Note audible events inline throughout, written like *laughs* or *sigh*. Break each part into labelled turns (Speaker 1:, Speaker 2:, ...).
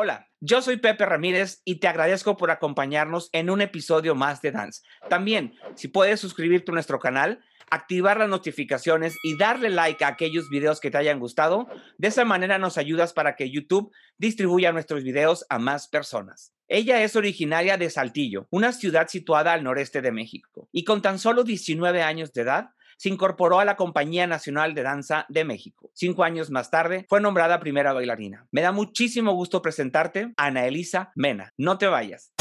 Speaker 1: Hola, yo soy Pepe Ramírez y te agradezco por acompañarnos en un episodio más de Dance. También, si puedes suscribirte a nuestro canal, activar las notificaciones y darle like a aquellos videos que te hayan gustado, de esa manera nos ayudas para que YouTube distribuya nuestros videos a más personas. Ella es originaria de Saltillo, una ciudad situada al noreste de México, y con tan solo 19 años de edad, se incorporó a la Compañía Nacional de Danza de México. Cinco años más tarde fue nombrada primera bailarina. Me da muchísimo gusto presentarte a Ana Elisa Mena. No te vayas.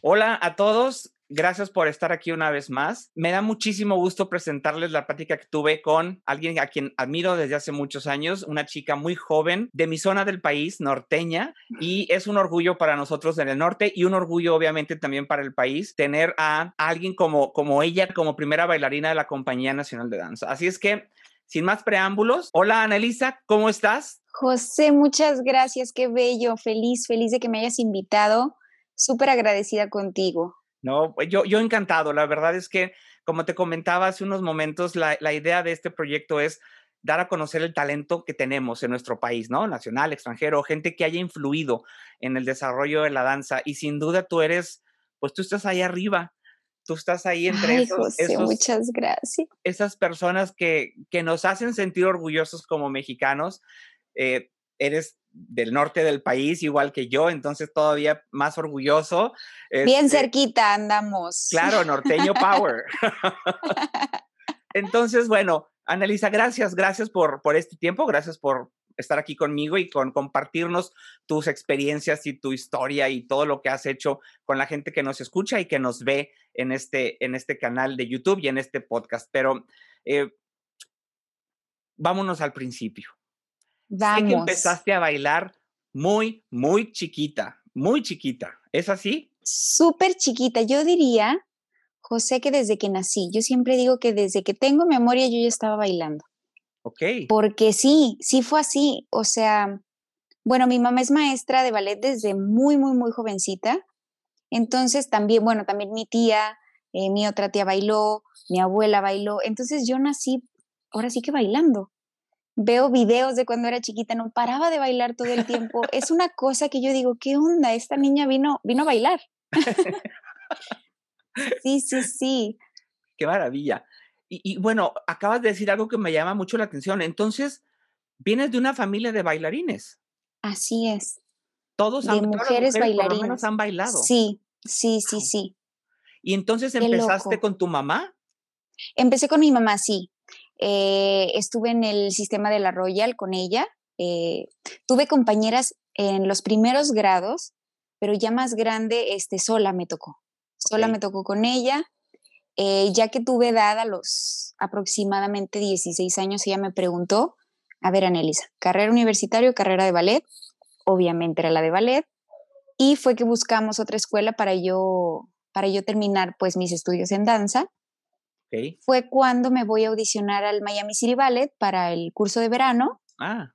Speaker 1: Hola a todos, Gracias por estar aquí una vez más. Me da muchísimo gusto presentarles la práctica que tuve con alguien a quien admiro desde hace muchos años, una chica muy joven de mi zona del país, norteña, y es un orgullo para nosotros en el norte y un orgullo obviamente también para el país tener a alguien como, como ella como primera bailarina de la Compañía Nacional de Danza. Así es que, sin más preámbulos, hola Anelisa, ¿cómo estás?
Speaker 2: José, muchas gracias, qué bello, feliz, feliz de que me hayas invitado, súper agradecida contigo.
Speaker 1: No, pues, yo, yo encantado. La verdad es que, como te comentaba hace unos momentos, la, la idea de este proyecto es dar a conocer el talento que tenemos en nuestro país, ¿no? Nacional, extranjero, gente que haya influido en el desarrollo de la danza. Y sin duda tú eres, pues tú estás ahí arriba, tú estás ahí entre
Speaker 2: Ay, José, muchas gracias.
Speaker 1: Esas personas que, que nos hacen sentir orgullosos como mexicanos. Eh, eres del norte del país, igual que yo, entonces todavía más orgulloso.
Speaker 2: Bien este cerquita andamos.
Speaker 1: Claro, norteño power. *laughs* entonces, bueno, Annalisa, gracias, gracias por, por este tiempo, gracias por estar aquí conmigo y con compartirnos tus experiencias y tu historia y todo lo que has hecho con la gente que nos escucha y que nos ve en este, en este canal de YouTube y en este podcast. Pero eh, vámonos al principio.
Speaker 2: Vamos.
Speaker 1: Sé que empezaste a bailar muy, muy chiquita, muy chiquita. ¿Es así?
Speaker 2: Súper chiquita. Yo diría, José, que desde que nací, yo siempre digo que desde que tengo memoria yo ya estaba bailando.
Speaker 1: Ok.
Speaker 2: Porque sí, sí fue así. O sea, bueno, mi mamá es maestra de ballet desde muy, muy, muy jovencita. Entonces también, bueno, también mi tía, eh, mi otra tía bailó, mi abuela bailó. Entonces yo nací, ahora sí que bailando veo videos de cuando era chiquita, no paraba de bailar todo el tiempo. es una cosa que yo digo, ¿qué onda? Esta niña vino, vino a bailar. *laughs* sí, sí, sí.
Speaker 1: Qué maravilla. Y, bueno, acabas de decir algo que me llama mucho la atención. Entonces, vienes de una familia de bailarines.
Speaker 2: Así es.
Speaker 1: Todos
Speaker 2: de han, mujeres, bailarines.
Speaker 1: han bailado.
Speaker 2: Sí, sí, sí, sí.
Speaker 1: ¿Y entonces empezaste con tu mamá?
Speaker 2: Empecé con mi mamá, sí. Eh, estuve en el sistema de la Royal con ella. Eh, tuve compañeras en los primeros grados, pero ya más grande, este, sola me tocó. Sola me tocó con ella. Eh, ya que tuve edad a los aproximadamente 16 años, ella me preguntó, a ver, Anelisa, carrera universitaria o carrera de ballet. Obviamente era la de ballet. Y fue que buscamos otra escuela para yo, para yo terminar pues mis estudios en danza. Fue cuando me voy a audicionar al Miami City Ballet para el curso de verano.
Speaker 1: Ah.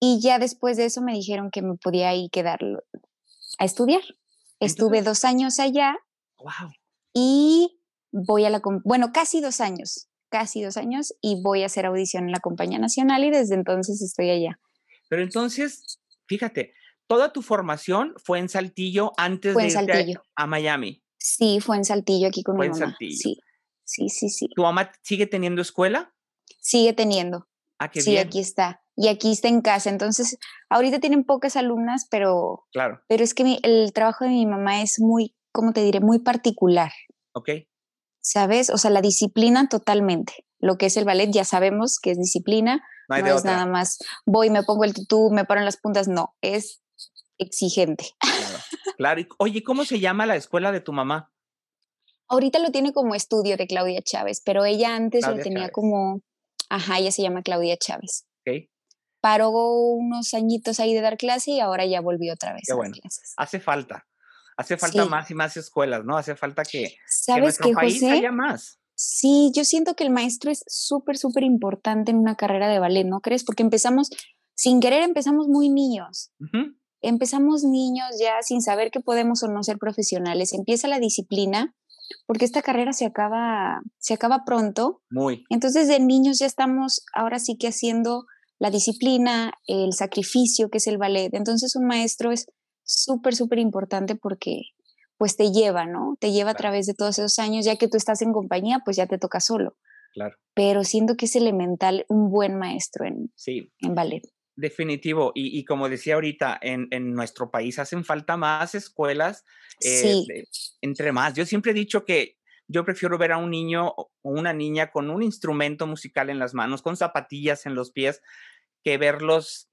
Speaker 2: Y ya después de eso me dijeron que me podía ir quedar a estudiar. Estuve dos años allá.
Speaker 1: Wow.
Speaker 2: Y voy a la, bueno, casi dos años, casi dos años, y voy a hacer audición en la Compañía Nacional y desde entonces estoy allá.
Speaker 1: Pero entonces, fíjate, toda tu formación fue en Saltillo antes de irte a, Miami.
Speaker 2: Sí, fue en Saltillo aquí con
Speaker 1: fue
Speaker 2: mi
Speaker 1: mamá. Saltillo.
Speaker 2: Sí. Sí, sí, sí.
Speaker 1: ¿Tu mamá sigue teniendo escuela?
Speaker 2: Sigue teniendo.
Speaker 1: Ah, qué
Speaker 2: sí, aquí está. Y aquí está en casa. Entonces, ahorita tienen pocas alumnas, pero.
Speaker 1: Claro.
Speaker 2: Pero es que el trabajo de mi mamá es muy, ¿cómo te diré? Muy particular.
Speaker 1: Ok.
Speaker 2: ¿Sabes? O sea, la disciplina totalmente. Lo que es el ballet, ya sabemos que es disciplina. No, es nada más voy, me pongo el tutú, me paro en las puntas. No, es exigente.
Speaker 1: Claro. claro. Oye, ¿cómo se llama la escuela de tu mamá?
Speaker 2: Ahorita lo tiene como estudio de Claudia Chávez, pero ella antes lo tenía como, ajá, ella se llama Claudia Chávez.
Speaker 1: Ok.
Speaker 2: Paró unos añitos ahí de dar clase y ahora ya volvió otra vez
Speaker 1: Qué
Speaker 2: a
Speaker 1: bueno.
Speaker 2: dar clases.
Speaker 1: Hace falta, hace falta
Speaker 2: Sí.
Speaker 1: más y más escuelas, ¿no? Hace falta que, que
Speaker 2: ¿Sabes
Speaker 1: nuestro
Speaker 2: qué,
Speaker 1: país
Speaker 2: José?
Speaker 1: haya más.
Speaker 2: Sí, yo siento que el maestro es súper, súper importante en una carrera de ballet, ¿no crees? Porque empezamos, sin querer, empezamos muy niños. Empezamos niños ya sin saber que podemos o no ser profesionales. Empieza la disciplina porque esta carrera se acaba, se acaba pronto.
Speaker 1: Muy.
Speaker 2: Entonces, de niños ya estamos ahora sí que haciendo la disciplina, el sacrificio que es el ballet. Entonces, un maestro es súper, súper importante porque pues te lleva, ¿no? Te lleva a través de todos esos años, ya que tú estás en compañía, pues ya te toca solo.
Speaker 1: Claro.
Speaker 2: Pero siento que es elemental un buen maestro en,
Speaker 1: sí.
Speaker 2: en ballet.
Speaker 1: Definitivo. Y, como decía ahorita, en, en, nuestro país hacen falta más escuelas,
Speaker 2: sí.
Speaker 1: Eh, entre más. Yo siempre he dicho que yo prefiero ver a un niño o una niña con un instrumento musical en las manos, con zapatillas en los pies, que verlos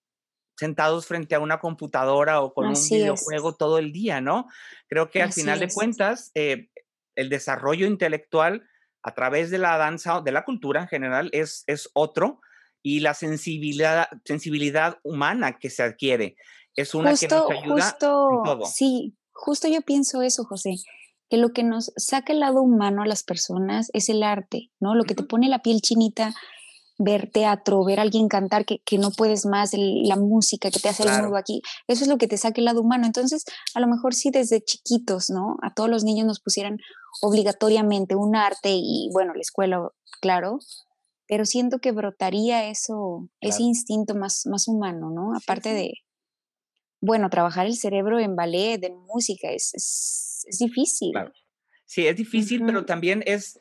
Speaker 1: sentados frente a una computadora o con un videojuego todo el día, ¿no? Creo que al final de cuentas, eh, el desarrollo intelectual a través de la danza, de la cultura en general, es, es otro y la sensibilidad, sensibilidad humana que se adquiere es una que nos ayuda
Speaker 2: justo,
Speaker 1: en todo.
Speaker 2: Sí, justo yo pienso eso, José, que lo que nos saca el lado humano a las personas es el arte, ¿no? Lo que te pone la piel chinita, ver teatro, ver a alguien cantar que, que no puedes más, la música que te hace el nudo aquí, eso es lo que te saca el lado humano. Entonces, a lo mejor sí desde chiquitos, ¿no? A todos los niños nos pusieran obligatoriamente un arte y, bueno, la escuela, claro, pero siento que brotaría eso, ese instinto más, más humano, ¿no? Aparte de, bueno, trabajar el cerebro en ballet, en música, es, es, difícil.
Speaker 1: Sí, es difícil, pero también es,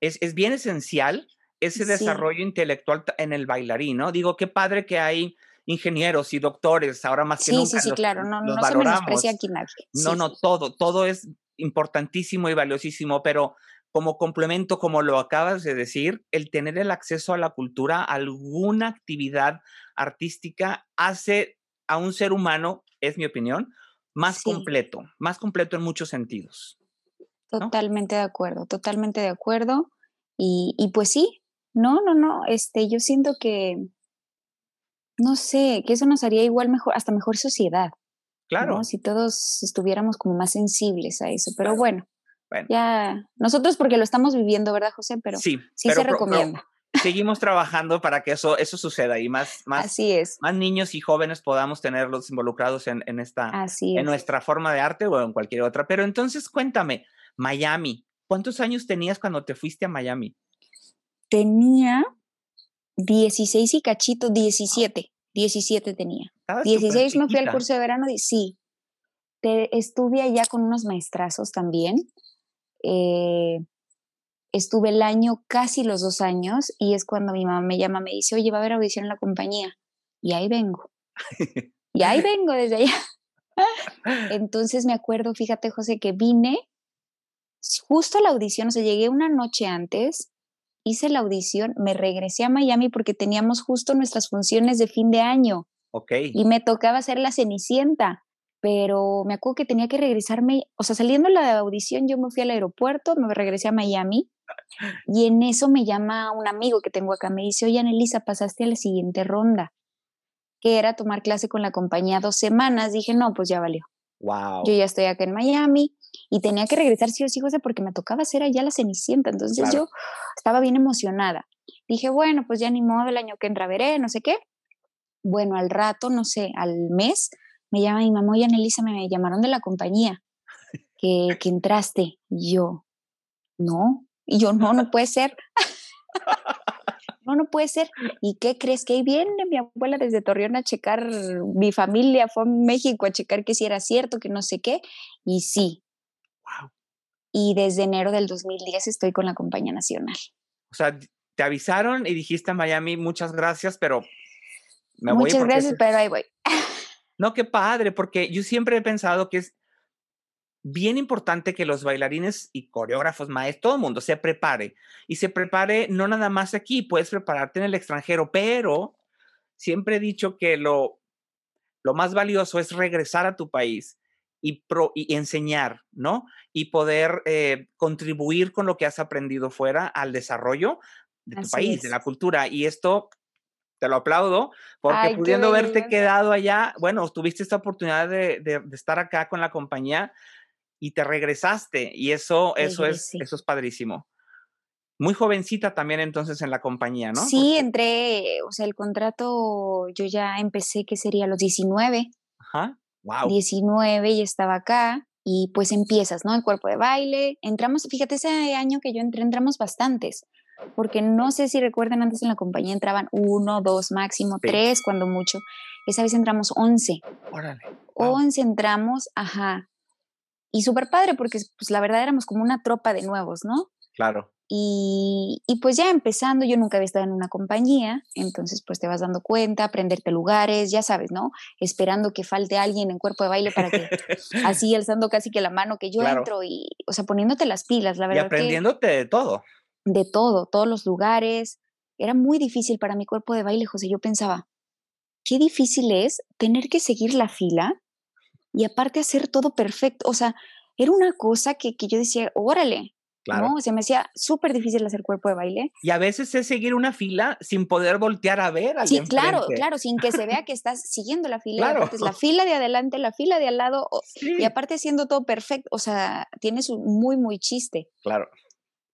Speaker 1: es, es, bien esencial ese desarrollo intelectual en el bailarín, ¿no? Digo, qué padre que hay ingenieros y doctores, ahora más que nunca.
Speaker 2: Sí, sí, sí, claro, no, no se menosprecia aquí nadie.
Speaker 1: No, no, todo, todo es importantísimo y valiosísimo, pero como complemento, como lo acabas de decir, el tener el acceso a la cultura, alguna actividad artística, hace a un ser humano, es mi opinión, más completo, más completo en muchos sentidos.
Speaker 2: Totalmente de acuerdo, totalmente de acuerdo. Y, y, pues sí, no, no, no, este, yo siento que, no sé, que eso nos haría igual mejor, hasta mejor sociedad.
Speaker 1: Claro.
Speaker 2: Si todos estuviéramos como más sensibles a eso, pero bueno, ya, nosotros porque lo estamos viviendo, ¿verdad, José? Pero sí, se recomienda.
Speaker 1: seguimos trabajando para que eso, eso suceda y más, más,
Speaker 2: Así es.
Speaker 1: más niños y jóvenes podamos tenerlos involucrados en, en esta, en nuestra forma de arte o en cualquier otra. Pero entonces cuéntame, Miami, ¿cuántos años tenías cuando te fuiste a Miami?
Speaker 2: Tenía 16 y cachito, 17, 17 tenía. 16 me fui al curso de verano, y sí. estuve allá con unos maestrazos también eh, estuve el año, casi los dos años, y es cuando mi mamá me llama, me dice, oye, va a haber audición en la compañía. Y ahí vengo. *laughs* y ahí vengo desde allá. Entonces me acuerdo, fíjate, José, que vine justo a la audición, o sea, llegué una noche antes, hice la audición, me regresé a Miami porque teníamos justo nuestras funciones de fin de año.
Speaker 1: Ok.
Speaker 2: Y me tocaba hacer la Cenicienta pero me acuerdo que tenía que regresarme, o sea, saliendo de la audición yo me fui al aeropuerto, me regresé a Miami y en eso me llama un amigo que tengo acá, me dice, oye, Anelisa, pasaste a la siguiente ronda, que era tomar clase con la compañía dos semanas. Dije, no, pues ya valió.
Speaker 1: Wow.
Speaker 2: Yo ya estoy acá en Miami y tenía que regresar sí o sí, José, porque me tocaba hacer allá la Cenicienta. Entonces yo estaba bien emocionada. Dije, bueno, pues ya ni modo, el año que entra veré, no sé qué. Bueno, al rato, no sé, al mes, me llama mi mamá y Anelisa, me llamaron de la compañía, que, que entraste. Y yo, no, y yo, no, no puede ser. *laughs* no, no puede ser. ¿Y qué crees? Que ahí viene mi abuela desde Torreón a checar, mi familia fue a México a checar que si era cierto, que no sé qué. Y sí.
Speaker 1: Wow.
Speaker 2: Y desde enero del 2010 estoy con la compañía nacional.
Speaker 1: O sea, te avisaron y dijiste a Miami, muchas gracias, pero
Speaker 2: me voy. Muchas gracias, pero ahí voy.
Speaker 1: No, qué padre, porque yo siempre he pensado que es bien importante que los bailarines y coreógrafos, maestros, todo el mundo se prepare. Y se prepare no nada más aquí, puedes prepararte en el extranjero, pero siempre he dicho que lo, lo más valioso es regresar a tu país y, y enseñar, ¿no? Y poder eh, contribuir con lo que has aprendido fuera al desarrollo de tu país, de la cultura. Y esto te lo aplaudo, porque pudiendo haberte quedado allá, bueno, tuviste esta oportunidad de, de, estar acá con la compañía y te regresaste y eso, eso, es, eso es padrísimo. Muy jovencita también entonces en la compañía, ¿no?
Speaker 2: Sí, entré, o sea, el contrato yo ya empecé que sería los 19.
Speaker 1: Ajá, wow.
Speaker 2: 19 y estaba acá. y pues empiezas, ¿no? El cuerpo de baile, entramos, fíjate, ese año que yo entré, entramos bastantes, porque no sé si recuerdan, antes en la compañía entraban uno, dos, máximo tres, cuando mucho. Esa vez entramos once. Órale. Once entramos, ajá. Y súper padre, porque pues la verdad éramos como una tropa de nuevos, ¿no?
Speaker 1: Claro.
Speaker 2: Y, y, pues ya empezando, yo nunca había estado en una compañía, entonces pues te vas dando cuenta, aprenderte lugares, ya sabes, ¿no? Esperando que falte alguien en cuerpo de baile para que *laughs* así alzando casi que la mano que yo entro y, o sea, poniéndote las pilas, la verdad.
Speaker 1: Y aprendiéndote de todo.
Speaker 2: De todo, todos los lugares. Era muy difícil para mi cuerpo de baile, José. Yo pensaba, qué difícil es tener que seguir la fila y aparte hacer todo perfecto. O sea, era una cosa que, que yo decía, órale, Claro. ¿no? Se me hacía súper difícil hacer cuerpo de baile.
Speaker 1: Y a veces es seguir una fila sin poder voltear a ver
Speaker 2: Sí, claro, claro, sin que se vea *laughs* que estás siguiendo la fila. Claro. Es la fila de adelante, la fila de al lado, y aparte haciendo todo perfecto, o sea, tienes un muy, muy chiste.
Speaker 1: Claro.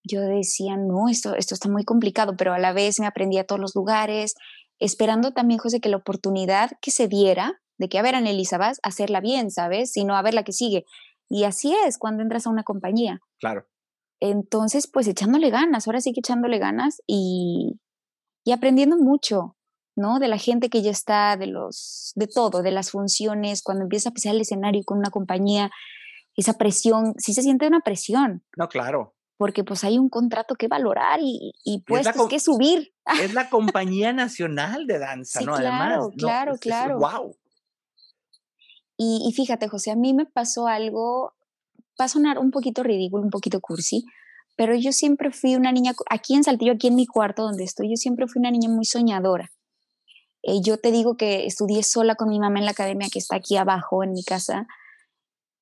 Speaker 2: Yo decía, no, esto, esto está muy complicado, pero a la vez me aprendí a todos los lugares, esperando también, José, que la oportunidad que se diera de que, a ver, Anelisa, vas a hacerla bien, ¿sabes? Sino a ver la que sigue. Y así es cuando entras a una compañía.
Speaker 1: Claro.
Speaker 2: Entonces, pues echándole ganas, ahora sí que echándole ganas y, y aprendiendo mucho, ¿no? De la gente que ya está, de los, de todo, de las funciones, cuando empieza a pisar el escenario con una compañía, esa presión, sí se siente una presión.
Speaker 1: No, claro.
Speaker 2: Porque pues hay un contrato que valorar y, y puestos que subir.
Speaker 1: Es la compañía nacional de danza, ¿no?
Speaker 2: Claro,
Speaker 1: Además,
Speaker 2: claro, claro.
Speaker 1: wow.
Speaker 2: Y, y fíjate, José, a mí me pasó algo va a sonar un poquito ridículo, un poquito cursi, pero yo siempre fui una niña, aquí en Saltillo, aquí en mi cuarto donde estoy, yo siempre fui una niña muy soñadora. Eh, yo te digo que estudié sola con mi mamá en la academia que está aquí abajo en mi casa.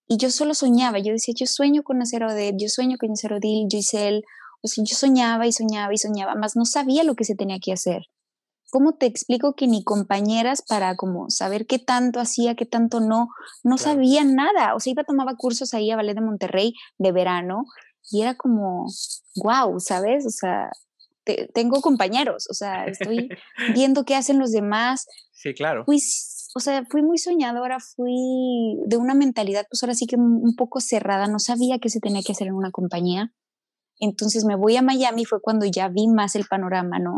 Speaker 2: Y yo solo soñaba, yo decía, yo sueño con hacer Odette, yo sueño con hacer Odile, Giselle, o sea, yo soñaba y soñaba y soñaba, más no sabía lo que se tenía que hacer. ¿cómo te explico que ni compañeras para como saber qué tanto hacía, qué tanto no, no sabían nada? O sea, iba, tomaba cursos ahí a Ballet de Monterrey de verano y era como, wow, ¿sabes? O sea, tengo compañeros, o sea, estoy *laughs* viendo qué hacen los demás.
Speaker 1: Sí, claro.
Speaker 2: Fui, o sea, fui muy soñadora, fui de una mentalidad, pues ahora sí que un poco cerrada, no sabía qué se tenía que hacer en una compañía. Entonces me voy a Miami, fue cuando ya vi más el panorama, ¿no?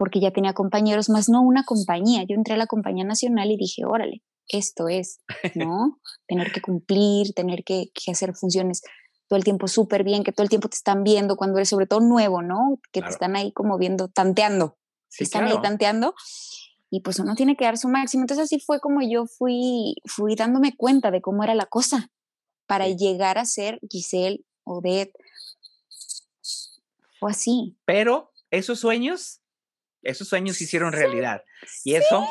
Speaker 2: porque ya tenía compañeros, más no una compañía. Yo entré a la compañía nacional y dije, órale, esto es, ¿no? *laughs* tener que cumplir, tener que, hacer funciones todo el tiempo súper bien, que todo el tiempo te están viendo cuando eres sobre todo nuevo, ¿no? Que te están ahí como viendo, tanteando. están ahí tanteando. Y pues uno tiene que dar su máximo. Entonces así fue como yo fui, fui dándome cuenta de cómo era la cosa para llegar a ser Giselle, Odette, o así.
Speaker 1: Pero esos sueños esos sueños se hicieron realidad. Y eso,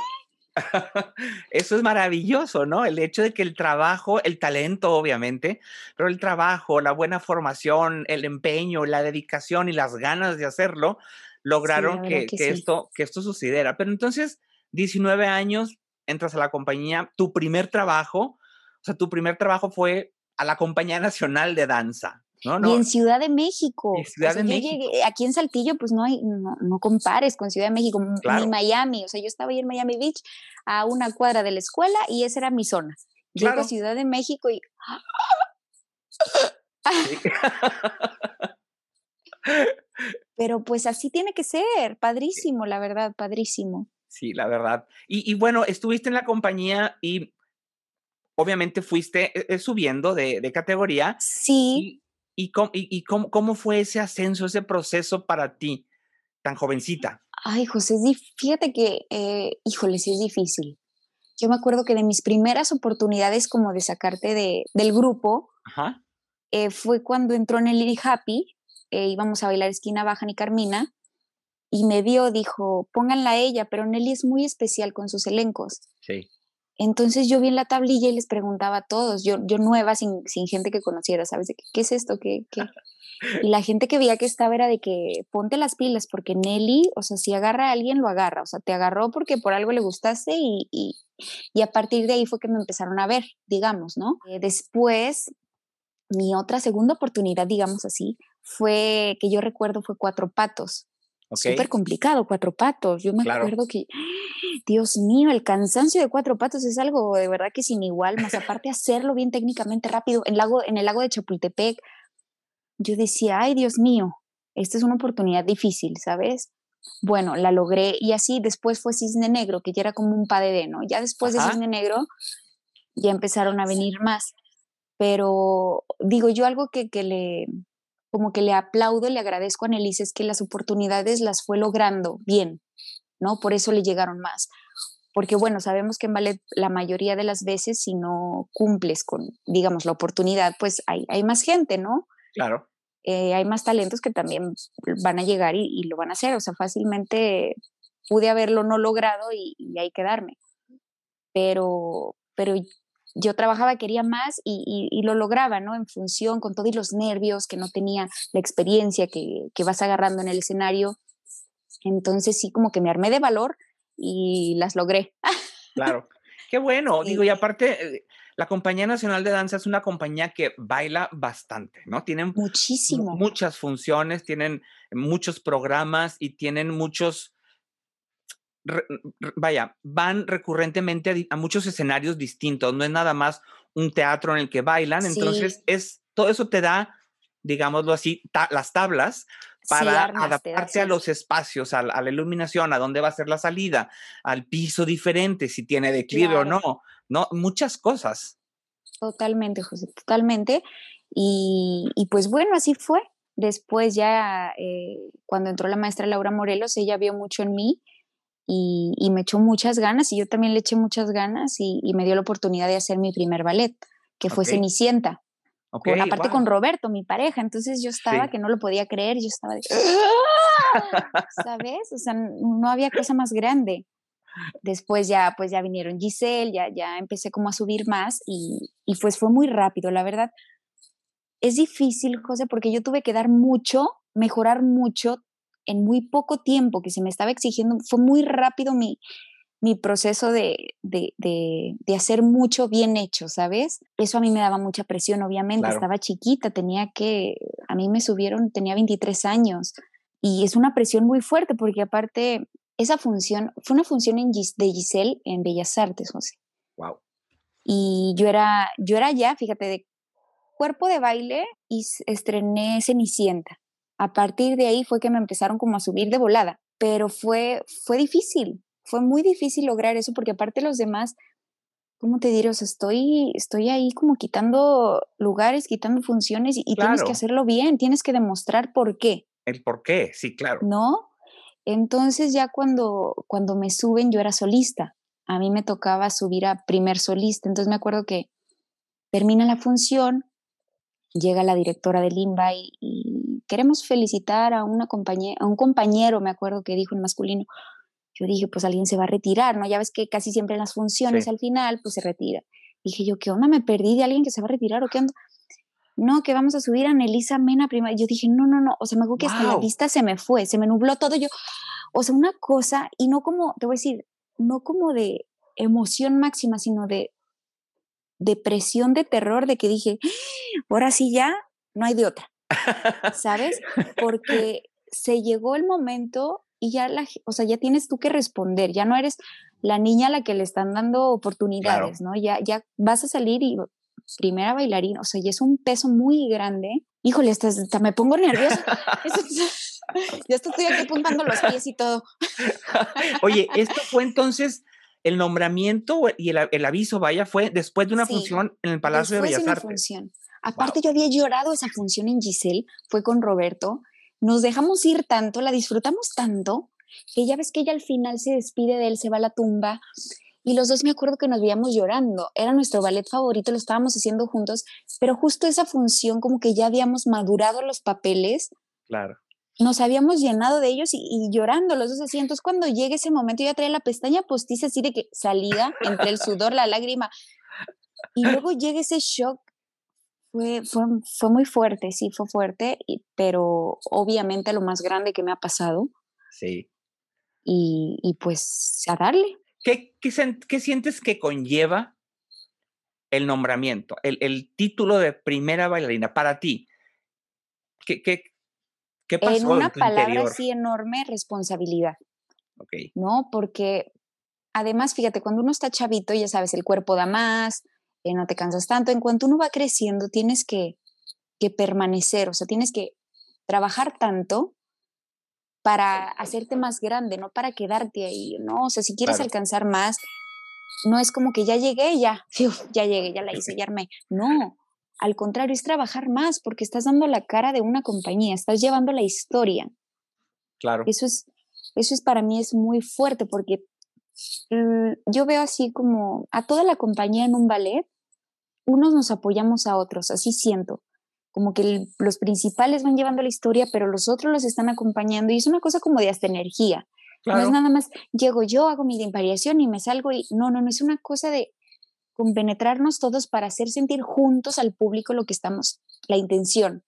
Speaker 1: *laughs* eso es maravilloso, ¿no? El hecho de que el trabajo, el talento, obviamente, pero el trabajo, la buena formación, el empeño, la dedicación y las ganas de hacerlo, lograron que, esto, que esto sucediera. Pero entonces, 19 años, entras a la compañía, tu primer trabajo, o sea, tu primer trabajo fue a la Compañía Nacional de Danza.
Speaker 2: Y en Ciudad de México. aquí en Saltillo, pues no hay, no, compares con Ciudad de México, ni Miami. O sea, yo estaba ahí en Miami Beach a una cuadra de la escuela y esa era mi zona. Llego a Ciudad de México y. *laughs* Pero pues así tiene que ser, padrísimo, la verdad, padrísimo.
Speaker 1: Sí, la verdad. Y, bueno, estuviste en la compañía y obviamente fuiste eh, eh, subiendo de, de categoría.
Speaker 2: Sí.
Speaker 1: ¿Y, cómo, y, cómo, cómo, fue ese ascenso, ese proceso para ti, tan jovencita?
Speaker 2: Ay, José, fíjate que, eh, híjole, sí es difícil. Yo me acuerdo que de mis primeras oportunidades como de sacarte de, del grupo, eh, fue cuando entró Nelly Happy, eh, íbamos a bailar esquina baja y Carmina, y me vio, dijo, pónganla a ella, pero Nelly es muy especial con sus elencos.
Speaker 1: Sí.
Speaker 2: Entonces yo vi en la tablilla y les preguntaba a todos, yo, yo nueva, sin, sin gente que conociera, ¿sabes? De qué, es esto? ¿Qué, qué? Y la gente que veía que estaba era de que ponte las pilas, porque Nelly, o sea, si agarra a alguien, lo agarra. O sea, te agarró porque por algo le gustaste y, y, y a partir de ahí fue que me empezaron a ver, digamos, ¿no? Eh, después, mi otra segunda oportunidad, digamos así, fue que yo recuerdo fue Cuatro Patos. Súper complicado, cuatro patos. Yo me acuerdo que, *gasps* Dios mío, el cansancio de cuatro patos es algo de verdad que sin igual, más aparte hacerlo bien técnicamente rápido. En, lago, en el lago de Chapultepec, yo decía, ay, Dios mío, esta es una oportunidad difícil, ¿sabes? Bueno, la logré y así después fue Cisne Negro, que ya era como un padre, ¿no? Ya después de Cisne Negro ya empezaron a venir más. Pero digo yo algo que, que le, como que le aplaudo, le agradezco a Annelise es que las oportunidades las fue logrando bien, ¿no? Por eso le llegaron más. Porque bueno, sabemos que en ballet la mayoría de las veces si no cumples con, digamos, la oportunidad, pues hay, hay más gente, ¿no?
Speaker 1: Claro.
Speaker 2: Eh, hay más talentos que también van a llegar y, lo van a hacer. O sea, fácilmente pude haberlo no logrado y, y ahí quedarme. Pero, pero yo trabajaba, quería más y, lo lograba, ¿no? En función con todos los nervios, que no tenía la experiencia que, que, vas agarrando en el escenario. Entonces sí, como que me armé de valor y las logré.
Speaker 1: Claro, qué bueno. Digo, y aparte, eh, la Compañía Nacional de Danza es una compañía que baila bastante, ¿no? Tienen
Speaker 2: Muchísimo.
Speaker 1: muchas funciones, tienen muchos programas y tienen muchos vaya, van recurrentemente a, muchos escenarios distintos, no es nada más un teatro en el que bailan, entonces es todo eso te da, digámoslo así, las tablas para adaptarte a los espacios, a, la iluminación, a dónde va a ser la salida, al piso diferente, si tiene declive o no, no, muchas cosas.
Speaker 2: Totalmente, José, totalmente. Y, pues bueno, así fue. Después ya, eh, cuando entró la maestra Laura Morelos, ella vio mucho en mí y, me echó muchas ganas y yo también le eché muchas ganas y, me dio la oportunidad de hacer mi primer ballet, que fue Cenicienta. aparte con Roberto, mi pareja, entonces yo estaba que no lo podía creer, yo estaba de, *laughs* ¿sabes? O sea, no había cosa más grande. Después ya, pues ya vinieron Giselle, ya, ya empecé como a subir más y, y pues fue muy rápido, la verdad. Es difícil, José, porque yo tuve que dar mucho, mejorar mucho en muy poco tiempo que se me estaba exigiendo, fue muy rápido mi, mi proceso de, de, de, hacer mucho bien hecho, ¿sabes? Eso a mí me daba mucha presión, obviamente, estaba chiquita, tenía que, a mí me subieron, tenía 23 años y es una presión muy fuerte porque aparte, esa función, fue una función en de Giselle en Bellas Artes, José.
Speaker 1: Wow.
Speaker 2: Y yo era, yo era ya, fíjate, de cuerpo de baile y estrené Cenicienta a partir de ahí fue que me empezaron como a subir de volada, pero fue, fue difícil, fue muy difícil lograr eso porque aparte los demás, ¿cómo te diré? O sea, estoy, estoy ahí como quitando lugares, quitando funciones y, tienes que hacerlo bien, tienes que demostrar por qué.
Speaker 1: El por qué, sí, claro.
Speaker 2: ¿No? Entonces ya cuando, cuando me suben yo era solista, a mí me tocaba subir a primer solista, entonces me acuerdo que termina la función, llega la directora del INBA y, queremos felicitar a, una compañera, a un compañero, me acuerdo que dijo en masculino. Yo dije, pues alguien se va a retirar, ¿no? Ya ves que casi siempre en las funciones al final, pues se retira. Dije yo, ¿qué onda? ¿Me perdí de alguien que se va a retirar o qué onda? No, que vamos a subir a Nelisa Mena primero. Yo dije, no, no, no. O sea, me acuerdo que hasta la vista se me fue, se me nubló todo. Yo, o sea, una cosa, y no como, te voy a decir, no como de emoción máxima, sino de depresión de terror de que dije, ahora sí ya, no hay de otra, ¿sabes? *laughs* Porque se llegó el momento y ya la, o sea, ya tienes tú que responder, ya no eres la niña a la que le están dando oportunidades, ¿no? Ya, ya vas a salir y primera bailarina, o sea, y es un peso muy grande. Híjole, hasta, me pongo nerviosa. *laughs* *laughs* ya estoy aquí apuntando los pies y todo.
Speaker 1: Oye, esto fue entonces el nombramiento y el, aviso, vaya, fue después de una función en el Palacio de Bellas Artes. Función.
Speaker 2: Aparte, yo había llorado esa función en Giselle, fue con Roberto. Nos dejamos ir tanto, la disfrutamos tanto, que ya ves que ella al final se despide de él, se va a la tumba. Y los dos me acuerdo que nos veíamos llorando. Era nuestro ballet favorito, lo estábamos haciendo juntos, pero justo esa función, como que ya habíamos madurado los papeles.
Speaker 1: Claro
Speaker 2: nos habíamos llenado de ellos y, llorando los dos así. Entonces, cuando llegue ese momento, yo ya traía la pestaña postiza así de que salía entre el sudor, la lágrima. Y luego llega ese shock. Fue, fue, fue muy fuerte, sí, fue fuerte, pero obviamente lo más grande que me ha pasado.
Speaker 1: Sí.
Speaker 2: Y, y pues a darle.
Speaker 1: ¿Qué, qué, sientes que conlleva el nombramiento, el, el, título de primera bailarina para ti? ¿Qué, qué, ¿Qué pasó
Speaker 2: en una
Speaker 1: tu
Speaker 2: palabra
Speaker 1: interior?
Speaker 2: así enorme, responsabilidad,
Speaker 1: Ok,
Speaker 2: ¿no? Porque además, fíjate, cuando uno está chavito, ya sabes, el cuerpo da más, eh, no te cansas tanto. En cuanto uno va creciendo, tienes que, que permanecer, o sea, tienes que trabajar tanto para hacerte más grande, no para quedarte ahí, ¿no? O sea, si quieres
Speaker 1: Claro.
Speaker 2: alcanzar más, no es como que ya llegué, ya, *laughs* ya llegué, ya la hice, ya armé. No, al contrario, es trabajar más porque estás dando la cara de una compañía, estás llevando la historia.
Speaker 1: claro.
Speaker 2: Eso es, eso es para mí es muy fuerte porque yo veo así como a toda la compañía en un ballet, unos nos apoyamos a otros, así siento. Como que el- los principales van llevando la historia, pero los otros los están acompañando y es una cosa como de hasta energía. No es nada más, llego yo, hago mi variación y me salgo y no, no, no, es una cosa de compenetrarnos todos para hacer sentir juntos al público lo que estamos, la intención.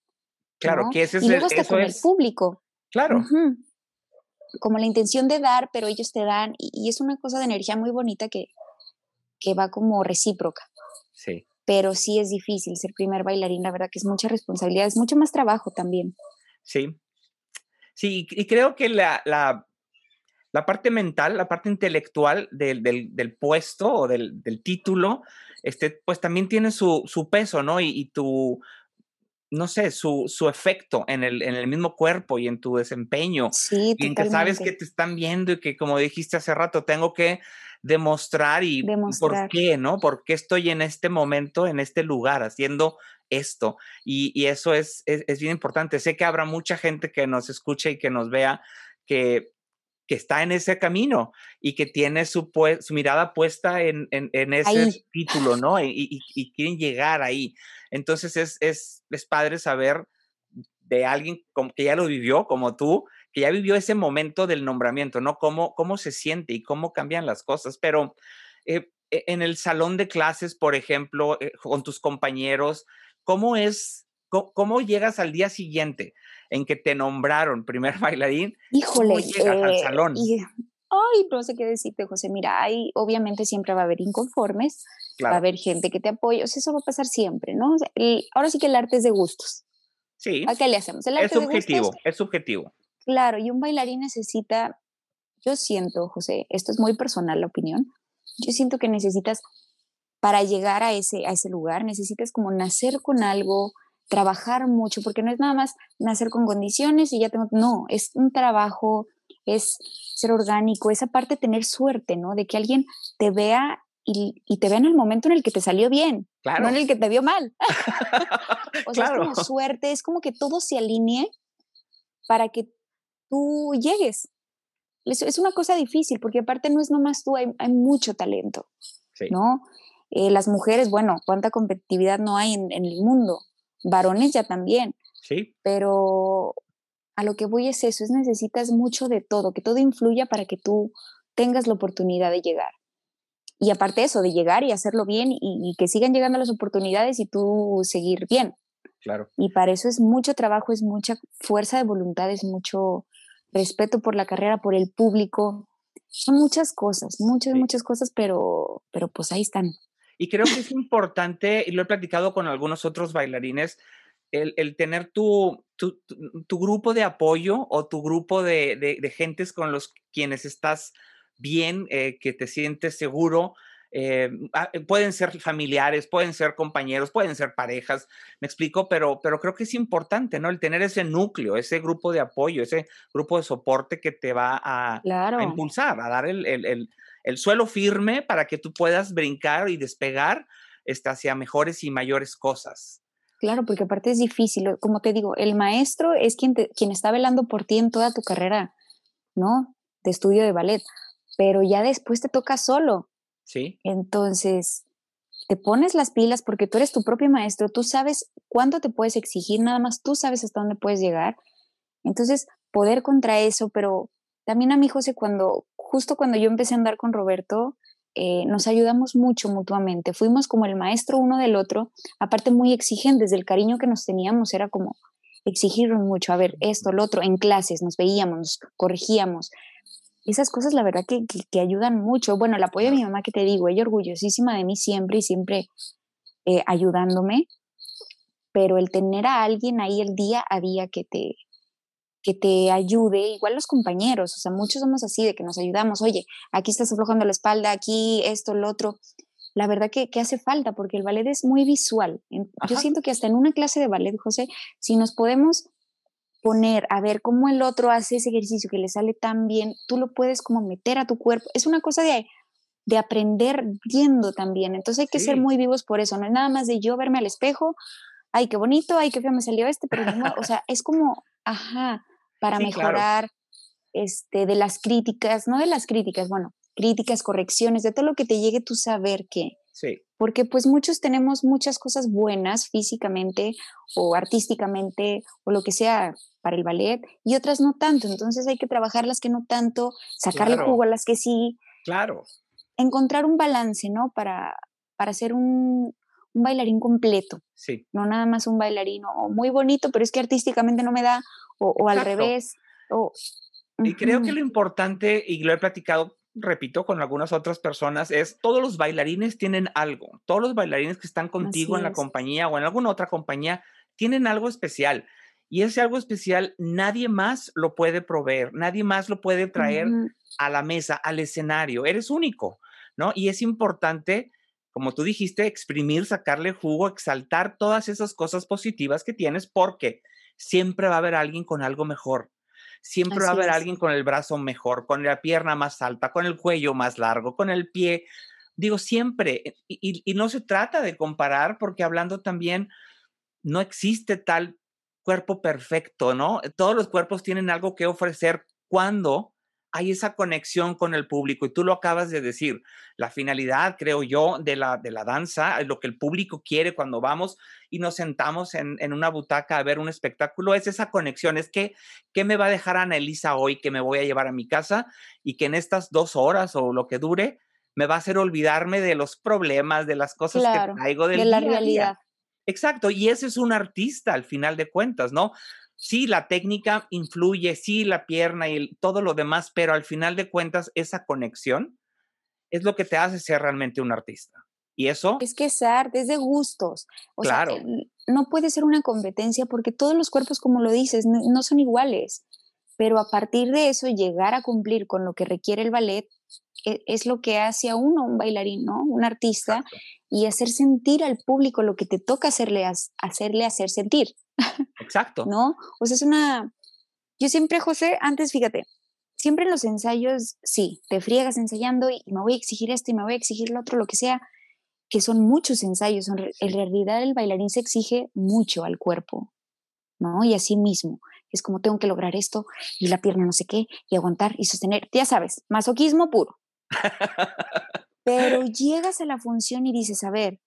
Speaker 1: Claro,
Speaker 2: ¿no?
Speaker 1: que ese es
Speaker 2: y luego
Speaker 1: el,
Speaker 2: hasta
Speaker 1: eso
Speaker 2: con el público.
Speaker 1: claro.
Speaker 2: Como la intención de dar, pero ellos te dan, y, y es una cosa de energía muy bonita que, que va como recíproca.
Speaker 1: sí,
Speaker 2: Pero sí es difícil ser primer bailarín, la verdad que es mucha responsabilidad, es mucho más trabajo también.
Speaker 1: sí. Sí, y creo que la, la, la parte mental, la parte intelectual del, del, del puesto o del, del título, este, pues también tiene su, su peso, ¿no? Y, y tu, no sé, su, su efecto en el, en el mismo cuerpo y en tu desempeño.
Speaker 2: Sí,
Speaker 1: Y en que sabes que te están viendo y que, como dijiste hace rato, tengo que demostrar y y por
Speaker 2: Demostrar.
Speaker 1: qué, ¿no? ¿Por qué estoy en este momento, en este lugar, haciendo esto? Y, y eso es, es, es bien importante. Sé que habrá mucha gente que nos escuche y que nos vea que, que está en ese camino y que tiene su, su mirada puesta en, en, en ese
Speaker 2: Ahí.
Speaker 1: título, ¿no? Y, y- y quieren llegar ahí. Entonces es, es, es padre saber de alguien que ya lo vivió, como tú, que ya vivió ese momento del nombramiento, ¿no? Cómo, cómo se siente y cómo cambian las cosas. Pero eh, e- en el salón de clases, por ejemplo, eh, con tus compañeros, ¿cómo es, cómo, cómo llegas al día siguiente en que te nombraron primer *laughs* bailarín?
Speaker 2: Híjole,
Speaker 1: ¿Cómo llegas al
Speaker 2: eh,
Speaker 1: salón?
Speaker 2: y, ay, no sé qué decirte, José. Mira, hay, obviamente siempre va a haber inconformes, va a
Speaker 1: Claro,
Speaker 2: haber gente que te apoya, o sea, eso va a pasar siempre, ¿no? O sea, el- ahora sí que el arte es de gustos.
Speaker 1: sí,
Speaker 2: ¿A qué le hacemos? El
Speaker 1: es
Speaker 2: arte de gustos,
Speaker 1: subjetivo, es subjetivo.
Speaker 2: claro, y un bailarín necesita, yo siento, José, esto es muy personal la opinión, yo siento que necesitas, para llegar a ese, a ese lugar, necesitas como nacer con algo, trabajar mucho, porque no es nada más nacer con condiciones y ya tengo, no, es un trabajo, es ser orgánico, esa parte tener suerte, ¿no? De que alguien te vea y, y te vea en el momento en el que te salió bien,
Speaker 1: Claro,
Speaker 2: no en el que te vio mal. *laughs* O sea,
Speaker 1: claro,
Speaker 2: es como suerte, es como que todo se alinee para que tú llegues. Es, es una cosa difícil, porque aparte no es nomás tú, hay, hay mucho talento,
Speaker 1: sí,
Speaker 2: ¿no? Eh, las mujeres, bueno, cuánta competitividad no hay en, en el mundo, varones ya también,
Speaker 1: sí,
Speaker 2: pero a lo que voy es eso, es necesitas mucho de todo, que todo influya para que tú tengas la oportunidad de llegar. Y aparte eso, de llegar y hacerlo bien y, y que sigan llegando las oportunidades y tú seguir bien.
Speaker 1: claro.
Speaker 2: Y para eso es mucho trabajo, es mucha fuerza de voluntad, es mucho respeto por la carrera, por el público. Son muchas cosas, muchas,
Speaker 1: Sí.
Speaker 2: muchas cosas, pero, pero pues ahí están.
Speaker 1: Y creo que es importante, y lo he platicado con algunos otros bailarines, el, el tener tu, tu, tu- tu grupo de apoyo o tu grupo de, de- de gentes con los quienes estás bien, eh, que te sientes seguro. eh, ah, eh, pueden ser familiares, pueden ser compañeros, pueden ser parejas, me explico, pero, pero creo que es importante, ¿no? El tener ese núcleo, ese grupo de apoyo, ese grupo de soporte que te va a, impulsar, a dar el, el- el- el suelo firme para que tú puedas brincar y despegar este, hacia mejores y mayores cosas.
Speaker 2: claro, porque aparte es difícil. Como te digo, el maestro es quien, te- quien está velando por ti en toda tu carrera, ¿no? De estudio de ballet, pero ya después te toca solo.
Speaker 1: ¿Sí?
Speaker 2: Entonces, te pones las pilas porque tú eres tu propio maestro, tú sabes cuánto te puedes exigir, nada más tú sabes hasta dónde puedes llegar. Entonces, poder contra eso, pero también a mí, José, cuando, justo cuando yo empecé a andar con Roberto, eh, nos ayudamos mucho mutuamente, fuimos como el maestro uno del otro, aparte muy exigentes, del cariño que nos teníamos, era como exigirnos mucho, a ver, esto, lo otro, en clases, nos veíamos, nos corregíamos. Esas cosas, la verdad, que, que, que ayudan mucho. Bueno, el apoyo de mi mamá, que te digo, ella orgullosísima de mí siempre y siempre eh, ayudándome, pero el tener a alguien ahí el día a día que te, que te ayude, igual los compañeros, o sea, muchos somos así, de que nos ayudamos, oye, aquí estás aflojando la espalda, aquí esto, lo otro. La verdad que, que hace falta, porque el ballet es muy visual. Yo siento que hasta en una clase de ballet, José, si nos podemos poner a ver cómo el otro hace ese ejercicio que le sale tan bien, tú lo puedes como meter a tu cuerpo. Es una cosa de, de aprender viendo también. Entonces hay que ser muy vivos por eso. No es nada más de yo verme al espejo, ay, qué bonito, ay, qué feo me salió este, pero no, o sea, es como, ajá, para mejorar este, de las críticas, no de las críticas, bueno, críticas, correcciones, de todo lo que te llegue tu saber que.
Speaker 1: Sí.
Speaker 2: Porque pues muchos tenemos muchas cosas buenas físicamente o artísticamente o lo que sea para el ballet y otras no tanto. Entonces hay que trabajar las que no tanto, sacarle jugo a las que sí.
Speaker 1: Claro.
Speaker 2: Encontrar un balance, ¿no? Para, para ser un, un bailarín completo.
Speaker 1: Sí.
Speaker 2: No nada más un bailarín muy bonito, pero es que artísticamente no me da, o, al revés.
Speaker 1: Y creo que lo importante, y lo he platicado, repito, con algunas otras personas, es todos los bailarines tienen algo. Todos los bailarines que están contigo en la compañía o en alguna otra compañía tienen algo especial. Y ese algo especial nadie más lo puede proveer, nadie más lo puede traer a la mesa, al escenario. Eres único, ¿no? Y es importante como tú dijiste, exprimir, sacarle jugo, exaltar todas esas cosas positivas que tienes, porque siempre va a haber alguien con algo mejor. Siempre va a haber alguien con el brazo mejor, con la pierna más alta, con el cuello más largo, con el pie. Digo, siempre. Eh, y, y no se trata de comparar, porque hablando también, no existe tal cuerpo perfecto, ¿no? Todos los cuerpos tienen algo que ofrecer cuando hay esa conexión con el público y tú lo acabas de decir. La finalidad, creo yo, de la, de la danza, lo que el público quiere cuando vamos y nos sentamos en, una butaca a ver un espectáculo, es esa conexión. Es que, ¿qué me va a dejar Ana Elisa hoy que me voy a llevar a mi casa y que en estas dos horas o lo que dure me va a hacer olvidarme de los problemas, de las cosas que traigo del
Speaker 2: de la realidad.
Speaker 1: Exacto, y ese es un artista al final de cuentas, ¿no? Sí, la técnica influye, sí, la pierna y todo lo demás, pero al final de cuentas, esa conexión es lo que te hace ser realmente un artista. Y eso...
Speaker 2: Es que es arte, es de gustos. O
Speaker 1: claro.
Speaker 2: Sea, no puede ser una competencia porque todos los cuerpos, como lo dices, no, son iguales. Pero a partir de eso, llegar a cumplir con lo que requiere el ballet e, es, lo que hace a uno un bailarín, ¿no? Un artista y hacer sentir al público lo que te toca hacerle, hacerle hacer sentir.
Speaker 1: Exacto.
Speaker 2: ¿No? O sea, es una... Yo siempre, José, antes, fíjate, siempre en los ensayos, sí, te friegas ensayando y, me voy a exigir esto y me voy a exigir lo otro, lo que sea, que son muchos ensayos. En, realidad el bailarín se exige mucho al cuerpo, ¿no? Y así mismo. Es como tengo que lograr esto y la pierna no sé qué y aguantar y sostener. Ya sabes, masoquismo puro. *laughs* Pero llegas a la función y dices, a ver,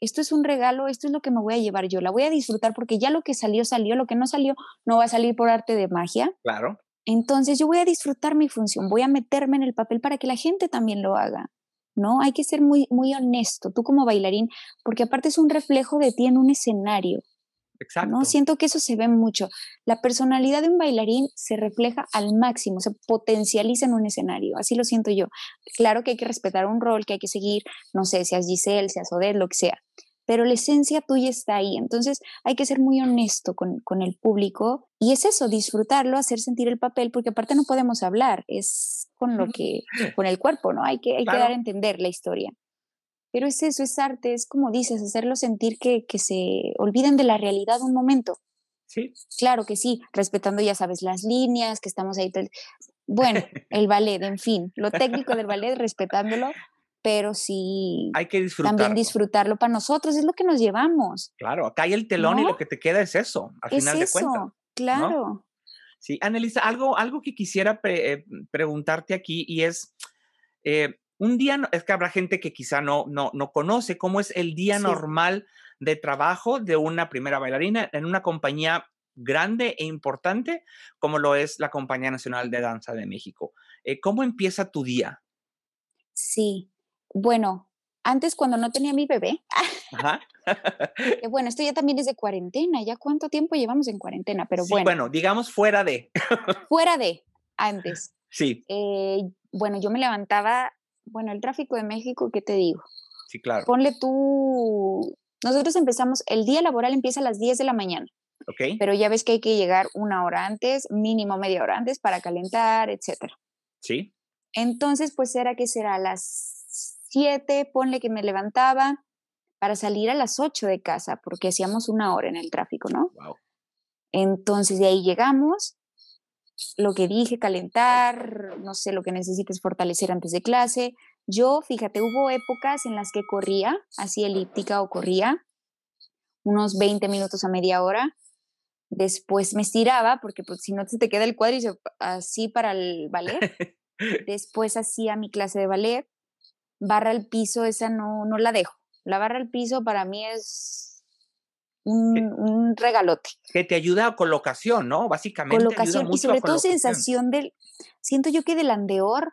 Speaker 2: esto es un regalo, esto es lo que me voy a llevar yo, la voy a disfrutar porque ya lo que salió, salió, lo que no salió, no va a salir por arte de magia.
Speaker 1: Claro.
Speaker 2: Entonces yo voy a disfrutar mi función, voy a meterme en el papel para que la gente también lo haga. ¿No? Hay que ser muy, muy honesto, tú como bailarín, porque aparte es un reflejo de ti en un escenario.
Speaker 1: Exacto.
Speaker 2: ¿no? Siento que eso se ve mucho. La personalidad de un bailarín se refleja al máximo, se potencializa en un escenario, así lo siento yo. Claro que hay que respetar un rol, que hay que seguir, no sé, seas Giselle, seas Odette, lo que sea, pero la esencia tuya está ahí. Entonces hay que ser muy honesto con, con el público y es eso, disfrutarlo, hacer sentir el papel, porque aparte no podemos hablar, es con lo que, con el cuerpo, ¿no? Hay que, hay que dar a entender la historia. Pero es eso, es arte, es como dices, hacerlo sentir que, que se olviden de la realidad un momento.
Speaker 1: Sí.
Speaker 2: Claro que sí, respetando, ya sabes, las líneas, que estamos ahí. Bueno, el ballet, en fin, lo técnico del ballet, respetándolo, pero sí.
Speaker 1: Hay que disfrutarlo.
Speaker 2: También disfrutarlo para nosotros, es lo que nos llevamos.
Speaker 1: Claro, acá hay el telón y lo que te queda es eso, al final de cuentas.
Speaker 2: Claro.
Speaker 1: Sí, Annelisa, algo, algo que quisiera eh, preguntarte aquí y es. Eh, un día, es que habrá gente que quizá no, no, no conoce cómo es el día normal de trabajo de una primera bailarina en una compañía grande e importante como lo es la Compañía Nacional de Danza de México. Eh, ¿Cómo empieza tu día?
Speaker 2: Sí, bueno, antes cuando no tenía mi bebé,
Speaker 1: Ajá.
Speaker 2: bueno, esto ya también es de cuarentena, ya cuánto tiempo llevamos en cuarentena, pero bueno.
Speaker 1: Bueno, digamos fuera de.
Speaker 2: fuera de, antes.
Speaker 1: Sí.
Speaker 2: Eh, bueno, yo me levantaba bueno, el tráfico de México, ¿qué te digo?
Speaker 1: Sí, claro.
Speaker 2: Ponle tú, nosotros empezamos, el día laboral empieza a las 10 de la mañana.
Speaker 1: Ok.
Speaker 2: Pero ya ves que hay que llegar una hora antes, mínimo media hora antes para calentar, etcétera.
Speaker 1: Sí.
Speaker 2: Entonces, pues era que será a las 7, ponle que me levantaba para salir a las 8 de casa, porque hacíamos una hora en el tráfico, ¿no?
Speaker 1: Wow.
Speaker 2: Entonces de ahí llegamos, lo que dije, calentar, no sé, lo que necesites fortalecer antes de clase. Yo, fíjate, hubo épocas en las que corría, así elíptica o corría, unos 20 minutos a media hora. Después me estiraba, porque pues, si no se te queda el cuadro así para el ballet. *laughs* Después hacía mi clase de ballet. Barra al piso, esa no, no la dejo. La barra al piso para mí es un, regalote.
Speaker 1: Que te ayuda a colocación, ¿no? Básicamente.
Speaker 2: Colocación y sobre todo sensación del, siento yo que del andeor